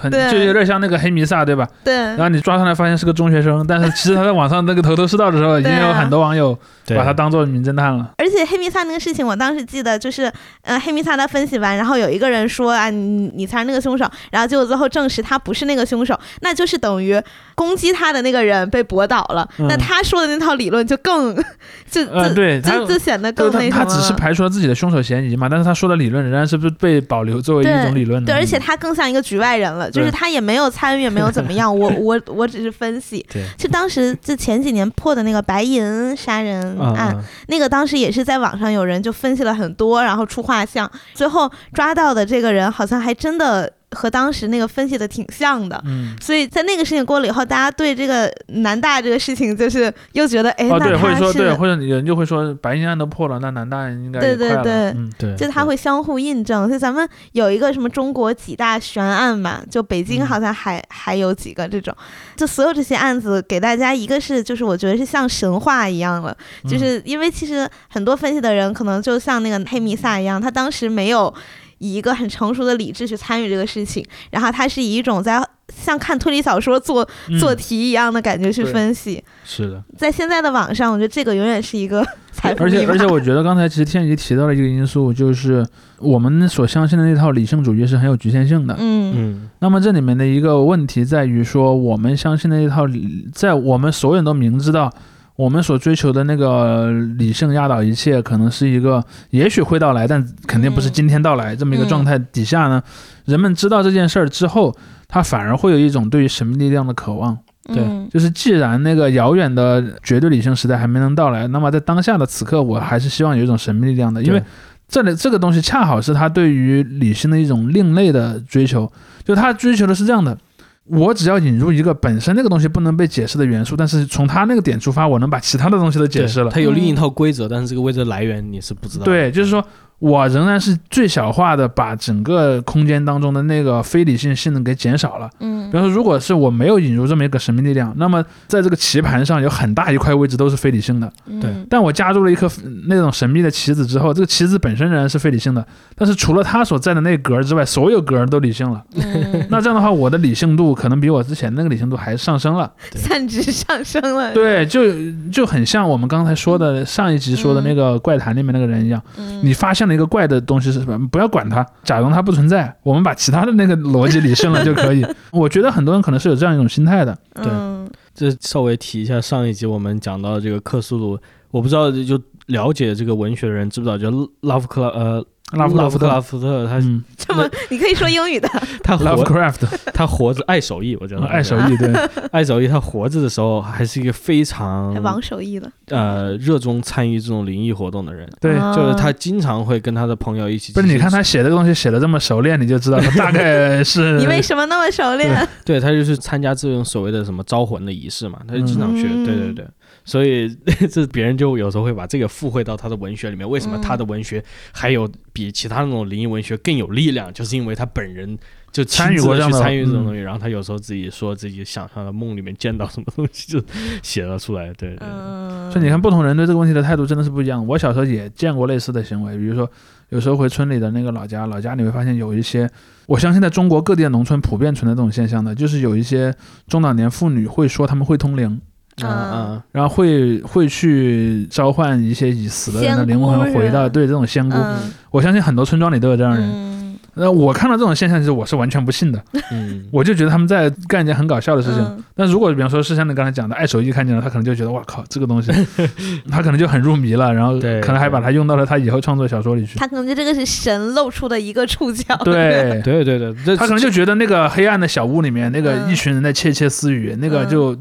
很就有点像那个黑弥撒，对吧？对然后你抓上来发现是个中学生，但是其实他在网上那个头头是道的时候，已经有很多网友把他当做名侦探了。而且黑弥撒那个事情，我当时记得就是，呃，黑弥撒他分析完，然后有一个人说啊，你你才是那个凶手，然后结果最后证实他不是那个凶手，那就是等于攻击他的那个人被驳倒了，嗯那他说的那套理论就更 就呃，就对就就显得更那什么他只是排除了自己的凶手嫌疑嘛，但是他说的理论仍然是不是被保留作为一种理论的。对，而且他更像一个局外人了，就是他也没有参与，也没有怎么样，我 我我只是分析。对就当时就前几年破的那个白银杀人案，啊，那个当时也是在网上有人就分析了很多，然后出画像，最后抓到的这个人好像还真的和当时那个分析的挺像的。嗯，所以在那个事情过了以后，大家对这个南大这个事情就是又觉得，哎，哦对，或者说对，或者有人就会说白银案都破了，那南大应该也快了。对对对嗯，对，就他会相互印证。所以咱们有一个什么中国几大悬案嘛，就北京嗯好像还、还有几个这种，就所有这些案子给大家一个是就是我觉得是像神话一样了，嗯就是因为其实很多分析的人可能就像那个黑弥撒一样，他当时没有以一个很成熟的理智去参与这个事情，然后他是以一种在像看推理小说做嗯做题一样的感觉去分析。是的，在现在的网上，我觉得这个永远是一个而且而且，我觉得刚才其实天宇提到了一个因素，就是我们所相信的那套理性主义是很有局限性的。嗯嗯那么这里面的一个问题在于说，我们相信的那套理，在我们所有人都明知道，我们所追求的那个理性压倒一切，可能是一个也许会到来，但肯定不是今天到来、这么一个状态底下呢，人们知道这件事儿之后，他反而会有一种对于神秘力量的渴望。对嗯就是既然那个遥远的绝对理性时代还没能到来，那么在当下的此刻，我还是希望有一种神秘力量的，因为这里这个东西恰好是他对于理性的一种另类的追求，就他追求的是这样的。我只要引入一个本身那个东西不能被解释的元素，但是从他那个点出发，我能把其他的东西都解释了。它有另一套规则，但是这个规则来源你是不知道的。对，就是说我仍然是最小化的把整个空间当中的那个非理性性能给减少了。嗯比方说，如果是我没有引入这么一个神秘力量，那么在这个棋盘上有很大一块位置都是非理性的。对嗯但我加入了一颗那种神秘的棋子之后，这个棋子本身仍然是非理性的，但是除了它所在的那格儿之外，所有格儿都理性了。嗯 那这样的话，我的理性度可能比我之前那个理性度还上升了。散值上升了。对，就就很像我们刚才说的上一集说的那个怪谈里面那个人一样，嗯，你发现了一个怪的东西是什么？不要管它，假装它不存在，我们把其他的那个逻辑理顺了就可以。我觉得很多人可能是有这样一种心态的。对嗯这稍微提一下上一集我们讲到的这个克苏鲁，我不知道就了解这个文学的人知不知道，就拉夫克拉呃拉夫特拉夫特，他嗯 这么你可以说英语的，他活，Lovecraft，他活着爱手艺，我觉得爱手艺，对，爱手艺，他活着的时候还是一个非常还王手艺了。呃热衷参与这种灵异活动的人，对。啊就是他经常会跟他的朋友一起。不是，你看他写的东西写的这么熟练，你就知道他大概 是你为什么那么熟练？对他就是参加这种所谓的什么招魂的仪式嘛，他就经常去，嗯对对对，所以这别人就有时候会把这个附会到他的文学里面。为什么嗯他的文学还有比比其他那种灵异文学更有力量，就是因为他本人就亲参与自地去过这样的嗯参与这种东西，然后他有时候自己说自己想象的梦里面见到什么东西，就写了出来。对对对，嗯，所以你看，不同人对这个问题的态度真的是不一样。我小时候也见过类似的行为，比如说有时候回村里的那个老家，老家你会发现有一些，我相信在中国各地的农村普遍存在这种现象的，就是有一些中老年妇女会说他们会通灵，嗯嗯然后会会去召唤一些已死的人的灵魂回到对这种仙姑。嗯我相信很多村庄里都有这样的人。嗯那、我看到这种现象，其实我是完全不信的，嗯，我就觉得他们在干一件很搞笑的事情。嗯但如果比方说是像你刚才讲的，爱手艺看见了，他可能就觉得哇靠，这个东西，他可能就很入迷了，然后可能还把它用到了他以后创作小说里去。他可能觉得这个是神露出的一个触角。对，对对对，他可能就觉得那个黑暗的小屋里面那个嗯一群人在窃窃私语，那个嗯就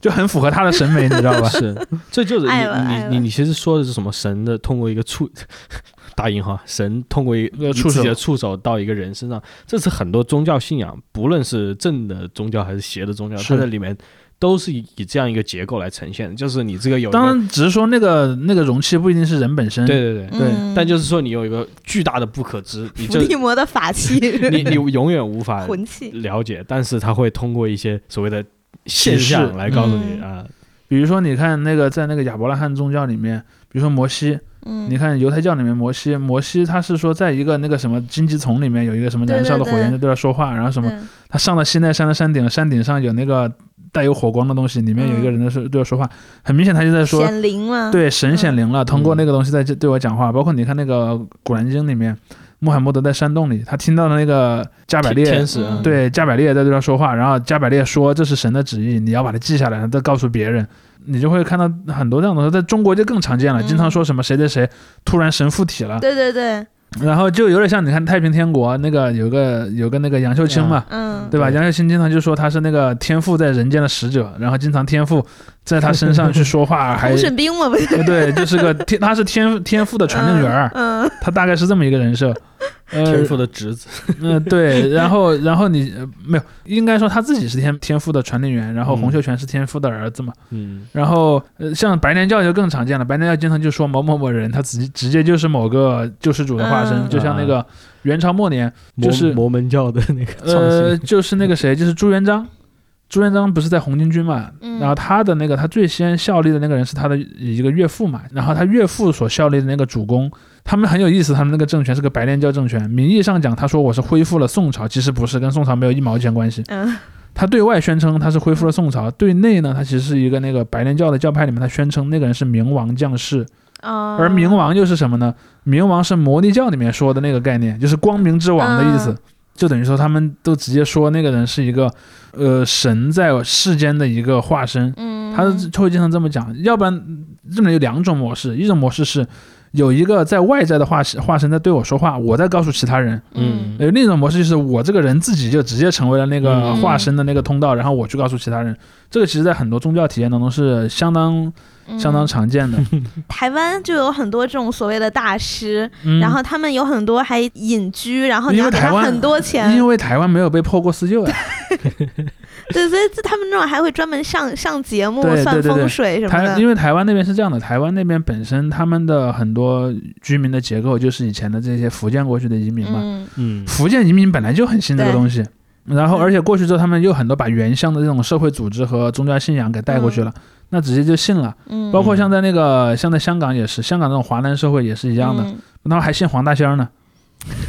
就很符合他的审美，你知道吧？是，这就是你你你你其实说的是什么神的通过一个触 大引号神通过一个触手。自己的触手到一个人身上，这是很多宗教信仰，不论是正的宗教还是邪的宗教，它在里面都是以以这样一个结构来呈现的，就是你这个有个当然，只是说那个那个容器不一定是人本身。对对对，对。嗯。但就是说你有一个巨大的不可知，你伏地魔的法器，你你永远无法。了解，但是它会通过一些所谓的现象来告诉你嗯啊，比如说，你看那个在那个亚伯拉罕宗教里面，比如说摩西，嗯，你看犹太教里面摩西，摩西他是说在一个那个什么荆棘丛里面有一个什么燃烧的火焰在对他说话，然后什么嗯他上了西奈山的山顶，山顶上有那个带有火光的东西，里面有一个人在说对我说话，很明显他就在说。显灵了？对神显灵了，通过嗯那个东西在对我讲话。包括你看那个《古兰经》里面，穆罕默德在山洞里，他听到了那个加百列天使啊嗯对加百列在对他说话，然后加百列说这是神的旨意，你要把它记下来，再告诉别人。你就会看到很多这样的东西，在中国就更常见了，嗯经常说什么谁谁谁突然神附体了，对对对，然后就有点像你看太平天国那个有个有个那个杨秀清嘛，嗯，对吧？杨秀清经常就说他是那个天父在人间的使者，然后经常天父在他身上去说话，还 洪顺兵嘛，不是？对，就是个天，他是天天父的传令员儿，嗯，嗯他大概是这么一个人设。呃 天赋的侄子，嗯、对，然后然后你、呃没有，应该说他自己是天天赋的传令员，然后嗯。洪秀全是天赋的儿子嘛。嗯。然后呃，像白莲教就更常见了，白莲教经常就说某某某人，他直直接就是某个救世主的化身，嗯。就像那个元朝末年，就是摩摩门教的那个创呃，就是那个谁，就是朱元璋。朱元璋不是在红巾军嘛，嗯。然后他的那个他最先效力的那个人是他的一个岳父嘛，然后他岳父所效力的那个主公，他们很有意思，他们那个政权是个白莲教政权，名义上讲他说我是恢复了宋朝，其实不是，跟宋朝没有一毛钱关系。嗯他对外宣称他是恢复了宋朝，对内呢，他其实是一个那个白莲教的教派里面，他宣称那个人是冥王降世，哦，而冥王又是什么呢？冥王是摩尼教里面说的那个概念，就是光明之王的意思。嗯就等于说，他们都直接说那个人是一个，呃，神在世间的一个化身。嗯，他就会经常这么讲，要不然这里有两种模式，一种模式是有一个在外在的化身化身在对我说话，我在告诉其他人；嗯。有，另一种模式就是我这个人自己就直接成为了那个嗯。化身的那个通道，然后我去告诉其他人。这个其实在很多宗教体验当中是相当相当嗯常见的。台湾就有很多这种所谓的大师，嗯。然后他们有很多还隐居，然后你因要给他很多钱，因为台湾没有被破过四旧呀，对，所以他们那种还会专门上上节目算风水什么台的，因为台湾那边是这样的，台湾那边本身他们的很多居民的结构就是以前的这些福建过去的移民嘛，嗯。嗯。福建移民本来就很信这个东西，然后嗯而且过去之后他们又很多把原乡的这种社会组织和宗教信仰给带过去了，那直接就信了。嗯，包括像在那个像在香港也是，香港那种华南社会也是一样的，嗯他们还信黄大仙呢。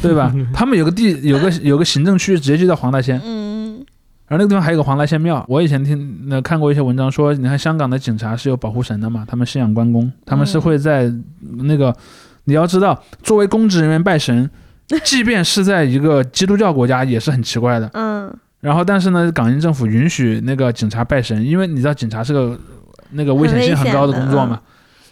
对吧？他们有个地，有个有个行政区，直接就叫黄大仙。嗯然后那个地方还有个黄大仙庙，我以前听呃看过一些文章说，你看香港的警察是有保护神的嘛，他们信仰关公，他们是会在那个，你要知道，作为公职人员拜神，即便是在一个基督教国家也是很奇怪的。嗯然后但是呢，港英政府允许那个警察拜神，因为你知道警察是个那个危险性很高的工作嘛。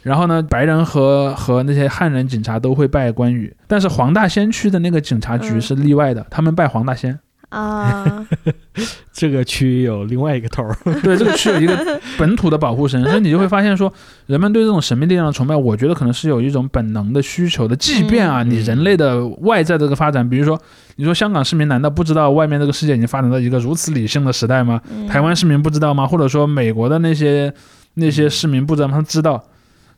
然后呢，白人和和那些汉人警察都会拜关羽，但是黄大仙区的那个警察局嗯是例外的，他们拜黄大仙。啊，这个区有另外一个头儿，对，这个区有一个本土的保护神，所以你就会发现说，人们对这种神秘力量的崇拜，我觉得可能是有一种本能的需求的。即便啊，嗯你人类的外在这个发展，比如说，你说香港市民难道不知道外面这个世界已经发展到一个如此理性的时代吗？嗯台湾市民不知道吗？或者说美国的那些那些市民不知道？他知道。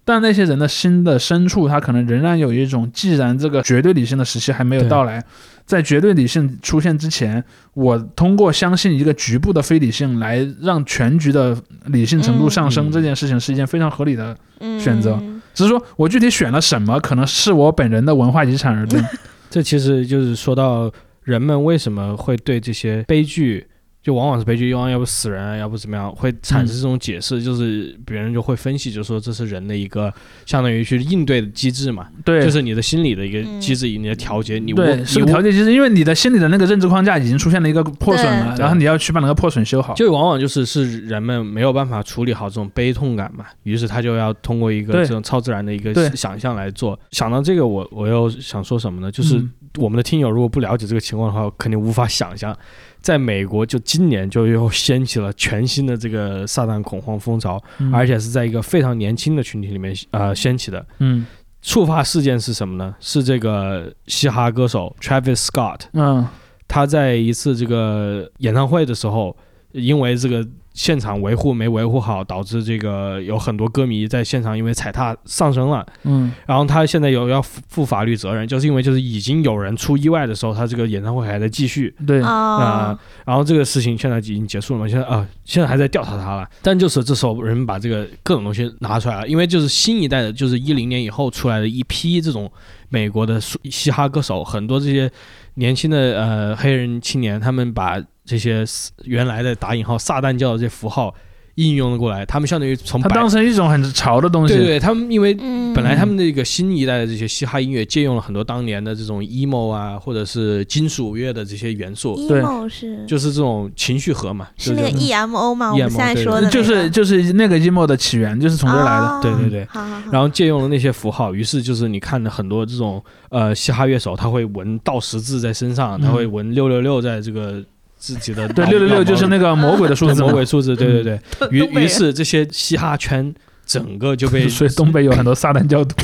但那些人的心的深处，他可能仍然有一种，既然这个绝对理性的时期还没有到来，在绝对理性出现之前，我通过相信一个局部的非理性来让全局的理性程度上升，嗯这件事情是一件非常合理的。嗯选择只是说我具体选了什么，可能是我本人的文化遗产而定。这其实就是说到人们为什么会对这些悲剧，就往往是悲剧，要要不死人啊，要不怎么样，会产生这种解释，就是别人就会分析，就说这是人的一个相当于去应对的机制嘛，对，就是你的心理的一个机制，你的调节，你对，你是个调节机制，因为你的心里的那个认知框架已经出现了一个破损了，然后你要去把那个破损修好。就往往就是是人们没有办法处理好这种悲痛感嘛，于是他就要通过一个这种超自然的一个想象来做。想到这个，我我又想说什么呢？就是嗯我们的听友如果不了解这个情况的话，肯定无法想象，在美国就今年就又掀起了全新的这个撒旦恐慌风潮，嗯而且是在一个非常年轻的群体里面呃掀起的。嗯触发事件是什么呢？是这个嘻哈歌手 Travis Scott，嗯他在一次这个演唱会的时候，因为这个现场维护没维护好，导致这个有很多歌迷在现场因为踩踏丧生了。嗯然后他现在有要负负法律责任，就是因为就是已经有人出意外的时候，他这个演唱会还在继续。对，哦，然后这个事情现在已经结束了嘛？现在啊、现在还在调查他了。但就是这时候人们把这个各种东西拿出来了，因为就是新一代的，就是一零年以后出来的一批这种美国的嘻嘻哈歌手，很多这些年轻的呃黑人青年，他们把这些原来的打引号撒旦教的这些符号应用了过来，他们相当于从它当成一种很潮的东西。对对，他们因为嗯，本来他们的一个新一代的这些嘻哈音乐借用了很多当年的这种 emo 啊，或者是金属乐的这些元素，对 emo 是。就是这种情绪核嘛，是那个 emo 吗？我们 EMO 对现在说的就是就是那个 emo 的起源就是从这儿来的。哦。对对对。然后借用了那些符号，于是就是你看的很多这种呃嘻哈乐手，他会纹倒十字在身上，嗯他会纹六六六在这个自己的对，六六六就是那个魔鬼的数字魔鬼数字，对对对。于于是这些嘻哈圈整个就被 所以东北有很多撒旦教徒，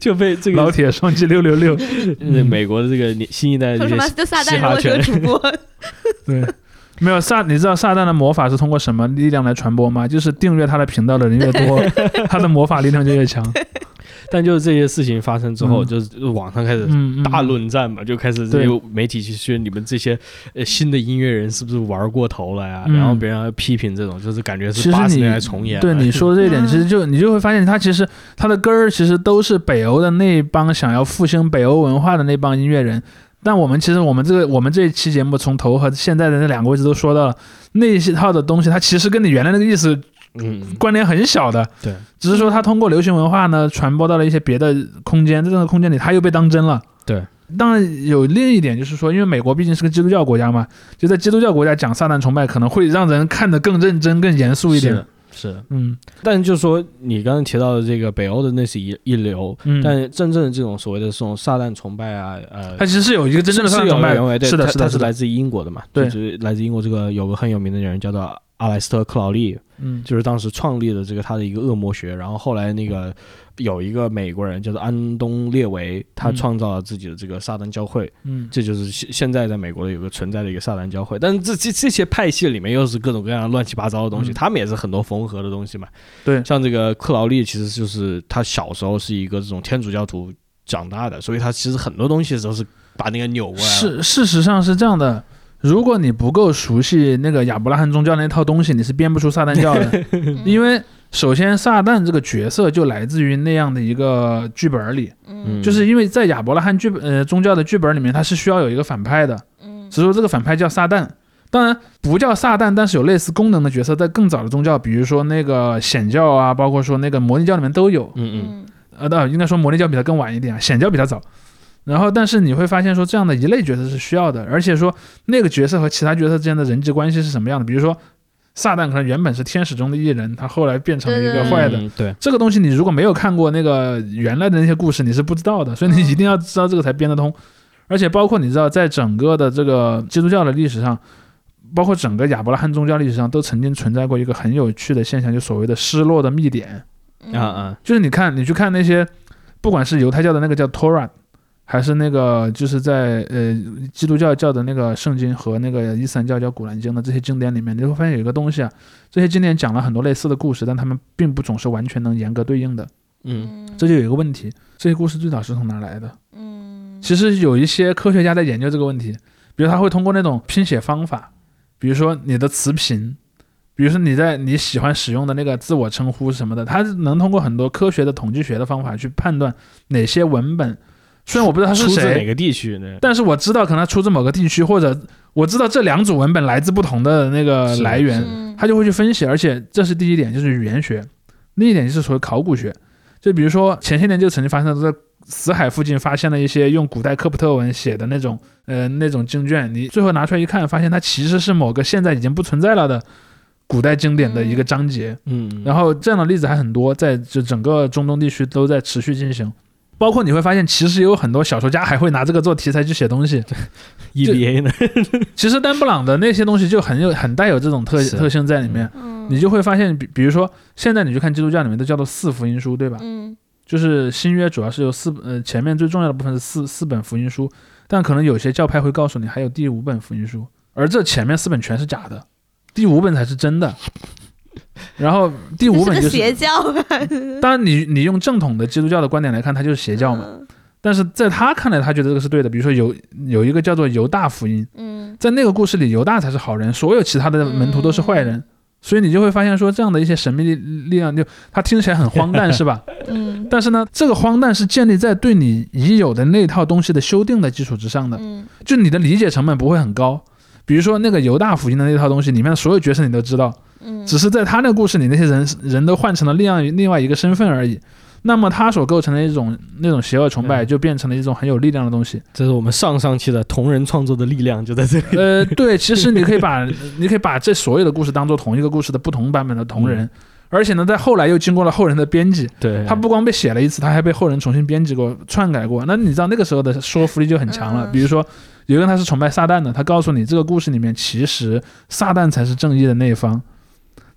就被这个老铁双击六六六。那美国的这个新一代的说什么？这些就撒旦如嘻哈圈。对，没有撒，你知道撒旦的魔法是通过什么力量来传播吗？就是订阅他的频道的人越多，他的魔法力量就越强。但就是这些事情发生之后，嗯就是网上开始大论战嘛，就开始这对些媒体去说你们这些呃新的音乐人是不是玩过头了呀？嗯然后别人要批评这种，就是感觉是八十年代重演。对你说的这一点，嗯其实就 你就会发现，他其实他的根儿其实都是北欧的那帮想要复兴北欧文化的那帮音乐人。但我们其实我们这个我们这一期节目从头和现在的那两个位置都说到了，那一套的东西，它其实跟你原来那个意思嗯，关联很小的，对，只是说他通过流行文化呢传播到了一些别的空间，在这个空间里他又被当真了。对，当然有另一点就是说，因为美国毕竟是个基督教国家嘛，就在基督教国家讲撒旦崇拜可能会让人看得更认真、更严肃一点。是。嗯。但就是说，你刚才提到的这个北欧的那是一一流，嗯，但真正的这种所谓的这种撒旦崇拜啊，呃，它其实是有一个真正的撒旦崇拜是的，是的，是的它它是来，自于英国的嘛，对。就是来自英国这个有个很有名的人叫做阿莱斯特克劳利，嗯，就是当时创立的这个他的一个恶魔学，然后后来那个有一个美国人叫做安东列维，他嗯。创造了自己的这个撒旦教会，嗯，这就是现现在在美国的有个存在的一个撒旦教会，但是这这这些派系里面又是各种各样乱七八糟的东西，嗯。他们也是很多缝合的东西嘛。对。像这个克劳利，其实就是他小时候是一个这种天主教徒长大的，所以他其实很多东西都是把那个扭过来了。是事实上是这样的。如果你不够熟悉那个亚伯拉罕宗教那套东西，你是编不出撒旦教的，因为首先撒旦这个角色就来自于那样的一个剧本里，嗯就是因为在亚伯拉罕剧本呃宗教的剧本里面，它是需要有一个反派的，嗯只是说这个反派叫撒旦。当然不叫撒旦，但是有类似功能的角色，在更早的宗教，比如说那个显教啊，包括说那个摩尼教里面都有。嗯嗯嗯呃，那应该说摩尼教比它更晚一点，显教比它早。然后，但是你会发现说这样的一类角色是需要的，而且说那个角色和其他角色之间的人际关系是什么样的？比如说，撒旦可能原本是天使中的一人，他后来变成了一个坏的。嗯对，这个东西你如果没有看过那个原来的那些故事，你是不知道的，所以你一定要知道这个才编得通。而且包括你知道，在整个的这个基督教的历史上，包括整个亚伯拉罕宗教历史上，都曾经存在过一个很有趣的现象，就所谓的失落的密点。嗯啊啊，就是你看，你去看那些，不管是犹太教的那个叫 Torah，还是那个就是在呃基督教教的那个圣经和那个伊斯兰教叫古兰经的这些经典里面，你会发现有一个东西啊，这些经典讲了很多类似的故事，但他们并不总是完全能严格对应的。嗯这就有一个问题，这些故事最早是从哪来的？嗯其实有一些科学家在研究这个问题，比如他会通过那种拼写方法，比如说你的词频，比如说你在你喜欢使用的那个自我称呼什么的，他能通过很多科学的统计学的方法去判断哪些文本。虽然我不知道他是出自哪谁，个地区呢？但是我知道可能他出自某个地区，或者我知道这两组文本来自不同的那个来源，嗯他就会去分析，而且这是第一点，就是语言学；另一点就是所谓考古学。就比如说前些年就曾经发生在死海附近发现了一些用古代科普特文写的那种呃那种经卷，你最后拿出来一看，发现它其实是某个现在已经不存在了的古代经典的一个章节。嗯，然后这样的例子还很多，在就整个中东地区都在持续进行。包括你会发现，其实有很多小说家还会拿这个做题材去写东西。EBA 呢？其实丹布朗的那些东西就很有很带有这种特特性在里面。嗯你就会发现，比比如说现在你去看基督教里面都叫做四福音书，对吧？嗯就是新约主要是有四呃前面最重要的部分是四四本福音书，但可能有些教派会告诉你还有第五本福音书，而这前面四本全是假的，第五本才是真的。然后第五本就是，这个邪教吧？当然你你用正统的基督教的观点来看，它就是邪教嘛。嗯但是在他看来，他觉得这个是对的。比如说有有一个叫做犹大福音，嗯在那个故事里，犹大才是好人，所有其他的门徒都是坏人。所以你就会发现说，这样的一些神秘力力量，就它听起来很荒诞，是吧？嗯但是呢，这个荒诞是建立在对你已有的那套东西的修订的基础之上的，嗯就你的理解成本不会很高。比如说那个犹大福音的那套东西，里面的所有角色你都知道，嗯，只是在他那个故事里，那些人人都换成了另外另外一个身份而已。那么他所构成的一种那种邪恶崇拜，嗯就变成了一种很有力量的东西。这是我们上上期的同人创作的力量就在这里。呃，对，其实你可以把你可以把这所有的故事当做同一个故事的不同版本的同人，而且呢，在后来又经过了后人的编辑，对，他不光被写了一次，他还被后人重新编辑过、篡改过。那你知道那个时候的说服力就很强了。嗯比如说，有一个人他是崇拜撒旦的，他告诉你这个故事里面其实撒旦才是正义的那一方。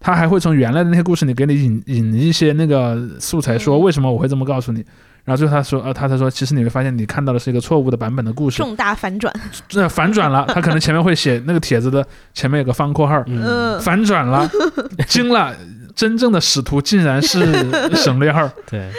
他还会从原来的那些故事里给你引引一些那个素材，说嗯为什么我会这么告诉你。然后最后他说，呃，他才说，其实你会发现你看到的是一个错误的版本的故事，重大反转。这反转了。他可能前面会写那个帖子的前面有个方括号，反转了，惊了，真正的使徒竟然是省略号。对，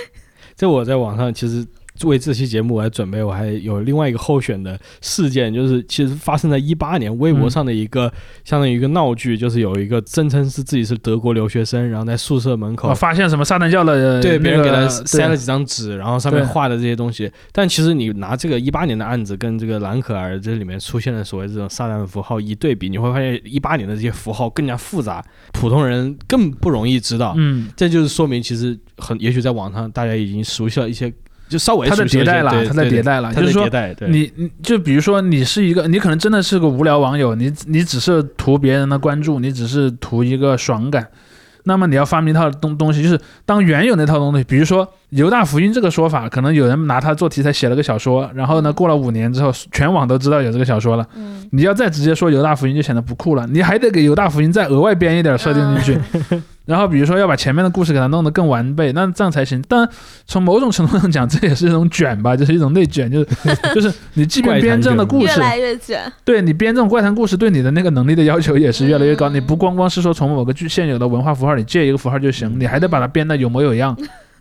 这我在网上其实为这期节目来准备，我还有另外一个候选的事件，就是其实发生在一八年，微博上的一个、相当于一个闹剧，就是有一个声称是自己是德国留学生，然后在宿舍门口。哦，发现什么撒旦教的、呃对，别人给他塞了几张纸，然后上面画的这些东西。但其实你拿这个一八年的案子跟这个蓝可儿这里面出现的所谓这种撒旦符号一对比，你会发现一八年的这些符号更加复杂，普通人更不容易知道。嗯，这就是说明，其实很也许在网上大家已经熟悉了一些，就稍微它在迭代了，对它在迭代了，就是说。你你就比如说，你是一个，你可能真的是个无聊网友，你你只是图别人的关注，你只是图一个爽感，那么你要发明一套东东西，就是当原有那套东西，比如说犹大福音这个说法，可能有人拿它做题材写了个小说，然后呢，过了五年之后，全网都知道有这个小说了。嗯，你要再直接说犹大福音就显得不酷了，你还得给犹大福音再额外编一点设定进去，然后比如说要把前面的故事给它弄得更完备，那这样才行。但，从某种程度上讲，这也是一种卷吧，就是一种内卷，就是 就是你即便编这样的故事，越来越卷。对你编这种怪谈故事，对你的那个能力的要求也是越来越高。嗯你不光光是说从某个具现有的文化符号里借一个符号就行，你还得把它编得有模有样，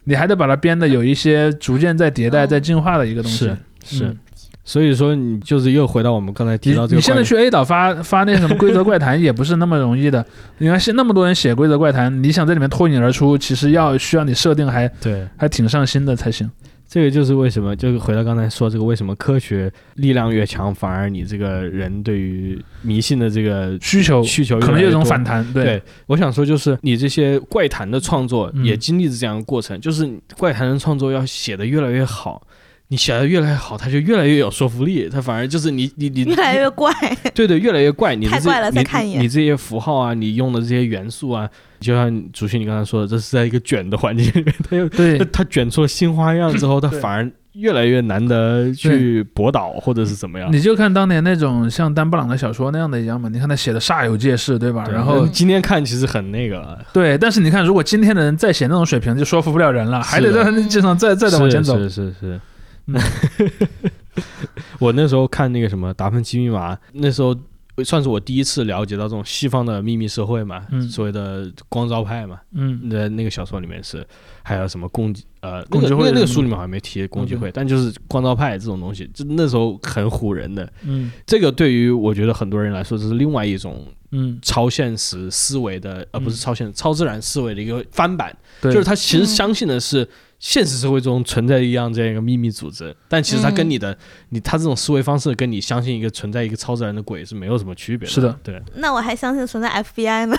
你还得把它编得有一些逐渐在迭代、嗯在进化的一个东西。是是嗯，所以说你就是又回到我们刚才提到这个你现在去 A 岛发发那什么规则怪谈也不是那么容易的。你看现那么多人写规则怪谈，你想在里面脱颖而出，其实要需要你设定还对，还挺上心的才行。这个就是为什么，就是回到刚才说这个为什么科学力量越强，反而你这个人对于迷信的这个需求需求可能有一种反弹，对，对，我想说就是你这些怪谈的创作嗯也经历着这样的过程，就是怪谈的创作要写的越来越好。你写的越来越好，他就越来越有说服力。他反而就是你你你越来越怪。对对，越来越怪。你的这太怪了再你看一眼你这些符号啊，你用的这些元素啊，就像主席你刚才说的，这是在一个卷的环境里面，它又对它它卷出了新花样之后，他反而越来越难得去博导或者是怎么样。你就看当年那种像丹布朗的小说那样的一样嘛，你看他写的煞有介事，对吧？对然后今天看其实很那个，对，但是你看，如果今天的人再写那种水平，就说服不了人了，还得在他那基础上再再再往前走。是是是是，我那时候看那个什么《达芬奇密码》，那时候算是我第一次了解到这种西方的秘密社会嘛，嗯。所谓的光照派嘛。嗯。那那个小说里面是，还有什么共济呃，共济会那个书里面好像没提共济会，但就是光照派这种东西，就那时候很唬人的。嗯。这个对于我觉得很多人来说，这是另外一种嗯，超现实思维的，呃，不是嗯。超现实、超自然思维的一个翻版。对，就是他其实嗯。相信的是现实社会中存在一样这样一个秘密组织，但其实他跟你的、你他这种思维方式跟你相信一个存在一个超自然的鬼是没有什么区别的。是的，对，那我还相信存在 FBI 呢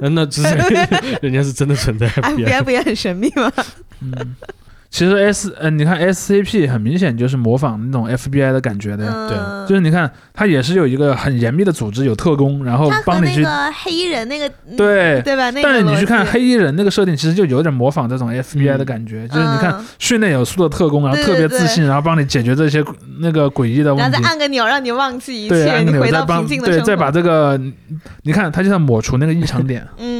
那那只是人家是真的存在 FBI 不也很神秘吗？嗯，其实 S 呃，你看 SCP 很明显就是模仿那种 FBI 的感觉的呀。嗯，就是你看，它也是有一个很严密的组织，有特工，然后帮你去那个黑衣人那个对。对吧？那个但是你去看黑衣人那个设定，其实就有点模仿这种 FBI 的感觉，就是你看嗯训练有素的特工，然后特别对自信，然后帮你解决这些那个诡异的问题然后再。按个钮让你忘记一，切，你回到平静的生活。再把这个，你看他就像抹除那个异常点。嗯，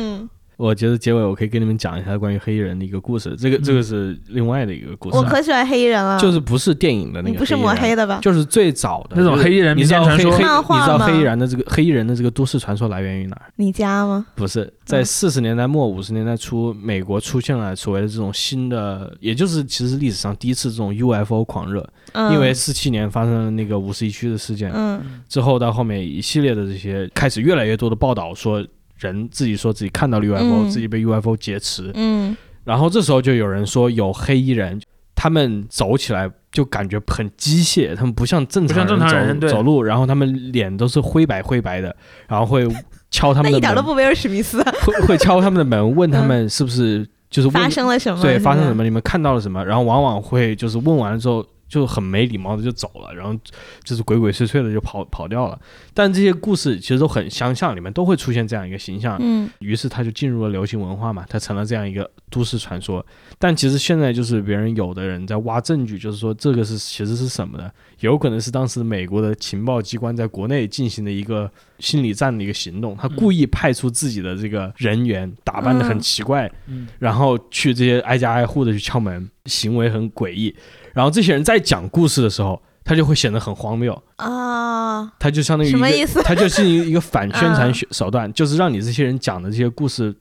我觉得结尾我可以跟你们讲一下关于黑衣人的一个故事，这个、这个是另外的一个故事啊，我可喜欢黑衣人了，就是不是电影的那个，你不是抹黑，的吧？就是最早的那种黑衣人你知道民间传说你知道黑衣人的这个黑衣人的这个都市传说来源于哪儿？你家吗？不是，在嗯四十年代末五十年代初，美国出现了所谓的这种新的，也就是其实历史上第一次这种 UFO 狂热，嗯，因为四七年发生了那个五十一区的事件嗯之后，到后面一系列的这些开始越来越多的报道说。人自己说自己看到了 UFO，、嗯自己被 UFO 劫持，嗯。然后这时候就有人说有黑衣人，他们走起来就感觉很机械，他们不像正常人走走路，然后他们脸都是灰白灰白的，然后会敲他们的那一点都门，不威尔史密斯啊，会会敲他们的门，问他们是不是就是问发生了什么？对发生什么，你们看到了什么，然后往往会就是问完了之后。就很没礼貌的就走了，然后就是鬼鬼祟祟的就跑跑掉了。但这些故事其实都很相像，里面都会出现这样一个形象。嗯于是他就进入了流行文化嘛，他成了这样一个都市传说。但其实现在就是别人有的人在挖证据，就是说这个是其实是什么呢？有可能是当时美国的情报机关在国内进行的一个心理战的一个行动，他故意派出自己的这个人员，打扮的很奇怪，嗯然后去这些挨家挨户的去敲门，行为很诡异。然后这些人在讲故事的时候，他就会显得很荒谬。啊，他就相当于一个什么意思？他就是一个反宣传 手段，就是让你这些人讲的这些故事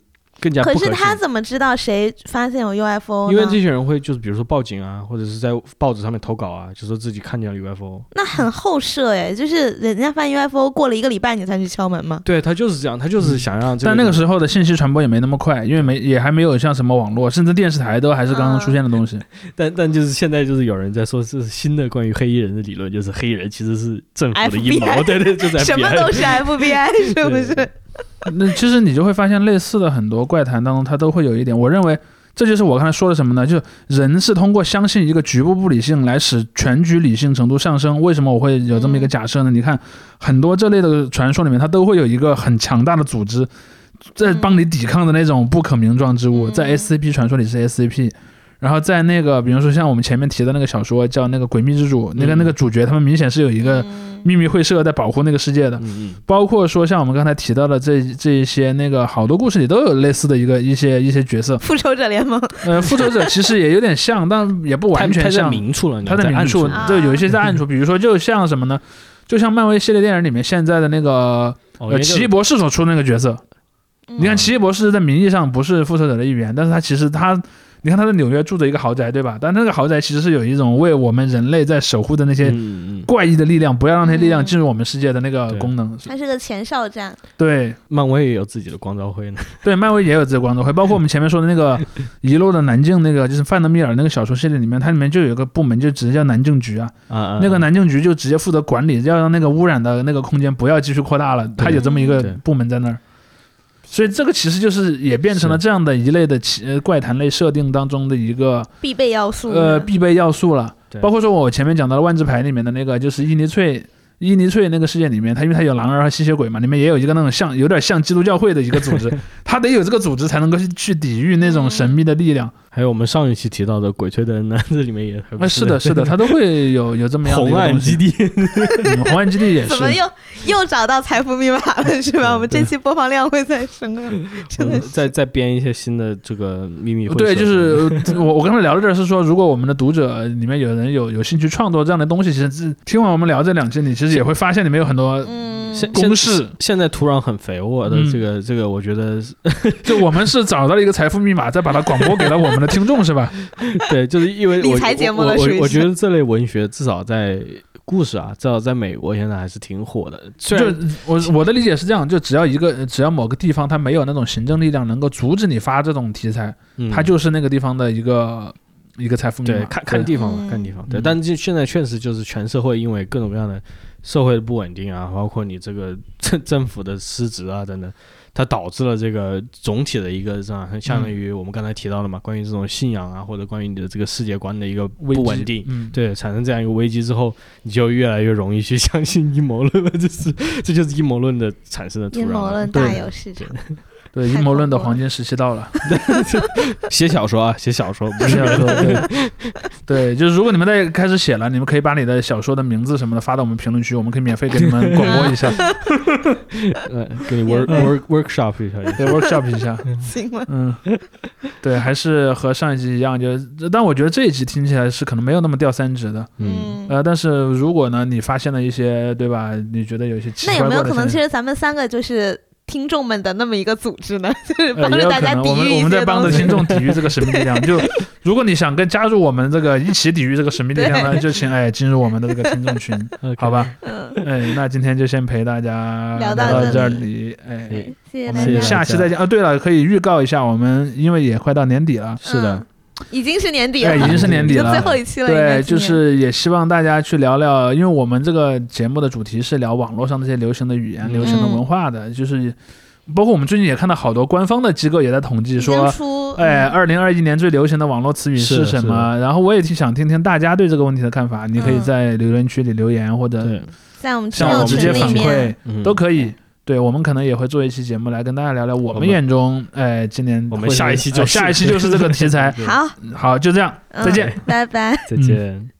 更加不可可。是他怎么知道谁发现有 UFO 呢？因为这些人会就是比如说报警啊，或者是在报纸上面投稿啊，就说自己看见了 UFO。那很后设哎，就是人家发现 UFO 过了一个礼拜你才去敲门吗？对他就是这样，他就是想让这个。但那个时候的信息传播也没那么快，因为没也还没有像什么网络，甚至电视台都还是刚刚出现的东西。但但就是现在就是有人在说，这是新的关于黑衣人的理论，就是黑衣人其实是政府的阴谋，FBI 对对，就是 什么都是 FBI 是不是？那其实你就会发现，类似的很多怪谈当中，它都会有一点。我认为这就是我刚才说的什么呢？就是人是通过相信一个局部不理性来使全局理性程度上升。为什么我会有这么一个假设呢？你看很多这类的传说里面，它都会有一个很强大的组织在帮你抵抗的那种不可名状之物。嗯在 SCP 传说里是 SCP。然后在那个，比如说像我们前面提的那个小说叫那个《诡秘之主》，那个嗯。那个主角他们明显是有一个嗯。秘密会社在保护那个世界的。包括说像我们刚才提到的这这一些那个好多故事里都有类似的一个一些一些角色，复仇者联盟，呃，复仇者 其实也有点像，但也不完他他在全像。明处了，你他在明处。啊，对，有一些在暗处，比如说就像什么呢？就像漫威系列电影里面现在的那个奇异博士所出的那个角色，你看嗯奇异博士在名义上不是复仇者的一员，但是他其实他。你看他在纽约住着一个豪宅，对吧？但那个豪宅其实是有一种为我们人类在守护的那些怪异的力量，不要让那些力量嗯进入我们世界的那个功能。它是个前哨站，对，漫威也有自己的光照会呢。对，漫威也有自己的光照会，包括我们前面说的那个 遗落的南境那个，就是范德米尔那个小说系列里面，它里面就有一个部门，就直接叫南境局啊。啊啊，那个南境局就直接负责管理，要让那个污染的那个空间不要继续扩大了，它有这么一个部门在那儿。所以这个其实就是也变成了这样的一类的奇呃怪谈类设定当中的一个必备要素。呃必备要素了。包括说我前面讲到的万智牌里面的那个，就是伊尼翠伊尼翠那个世界里面，它因为它有狼人和吸血鬼嘛，里面也有一个那种像有点像基督教会的一个组织，它得有这个组织才能够去去抵御那种神秘的力量。还有我们上一期提到的《鬼吹灯》呢，这里面也啊，是的，是的，它都会有有这么样的红岸基地，嗯红岸基地也是怎。么又又找到财富密码了是吧？我们这期播放量会再升啊！真的是再再编一些新的这个秘密对，就是呃 我我刚才聊的这是说，如果我们的读者里面有人有有兴趣创作这样的东西，其实是听完我们聊这两期，你其实也会发现里面有很多嗯，现公式。现现在土壤很肥沃的嗯。这个这个，我觉得 就我们是找到了一个财富密码，再把它广播给了我们的听众，是吧？对，就是因为我理财节目我我了我觉得这类文学至少在故事啊，至少在美国现在还是挺火的。就我我的理解是这样，就只要一个只要某个地方它没有那种行政力量能够阻止你发这种题材，嗯。它就是那个地方的一个一个财富密码。对看看地方嘛，嗯看地方。对，嗯但就现在确实就是全社会因为各种各样的社会的不稳定啊，包括你这个 政政府的失职啊等等，它导致了这个总体的一个这样相当于我们刚才提到的嘛，关于这种信仰啊，或者关于你的这个世界观的一个不稳定。嗯，对，产生这样一个危机之后，你就越来越容易去 相信阴谋论了，这是这就是阴谋论的产生的土壤。阴谋论对大有市场。对，阴谋论的黄金时期到了。写小说啊，写小说不是小说，对，对，就是如果你们在开始写了，你们可以把你的小说的名字什么的发到我们评论区，我们可以免费给你们广播一下，呃，给你 work work workshop 一下。对，workshop 一下。行吗？嗯，对，还是和上一集一样，就但我觉得这一集听起来是可能没有那么掉三指的。嗯，呃，但是如果呢，你发现了一些，对吧？你觉得有一些奇那有没有可能，其实咱们三个就是听众们的那么一个组织呢？就是呃，帮着大家抵我们我们在帮着听众抵御这个神秘力量。就如果你想跟加入我们这个一起抵御这个神秘力量呢，就请哎进入我们的这个听众群，好吧？嗯，哎，那今天就先陪大家聊到到这里里，哎，哎谢谢我们大家。下期再见啊！对了，可以预告一下，我们因为也快到年底了。是的嗯，已经是年底了，哎，已经是年底了，就最后一期了。对，就是也希望大家去聊聊，因为我们这个节目的主题是聊网络上这些流行的语言、嗯。流行的文化的，就是包括我们最近也看到好多官方的机构也在统计说，出，哎，嗯。二零二一年最流行的网络词语是什么？然后我也挺想听听大家对这个问题的看法，你可以嗯。在留言区里留言，或者，在我们直接反里面，馈嗯。都可以。对，我们可能也会做一期节目来跟大家聊聊我们眼中，哎，今年我们会下一期就下一期就是这个题材。好，好，就这样，嗯再见。拜拜。再见。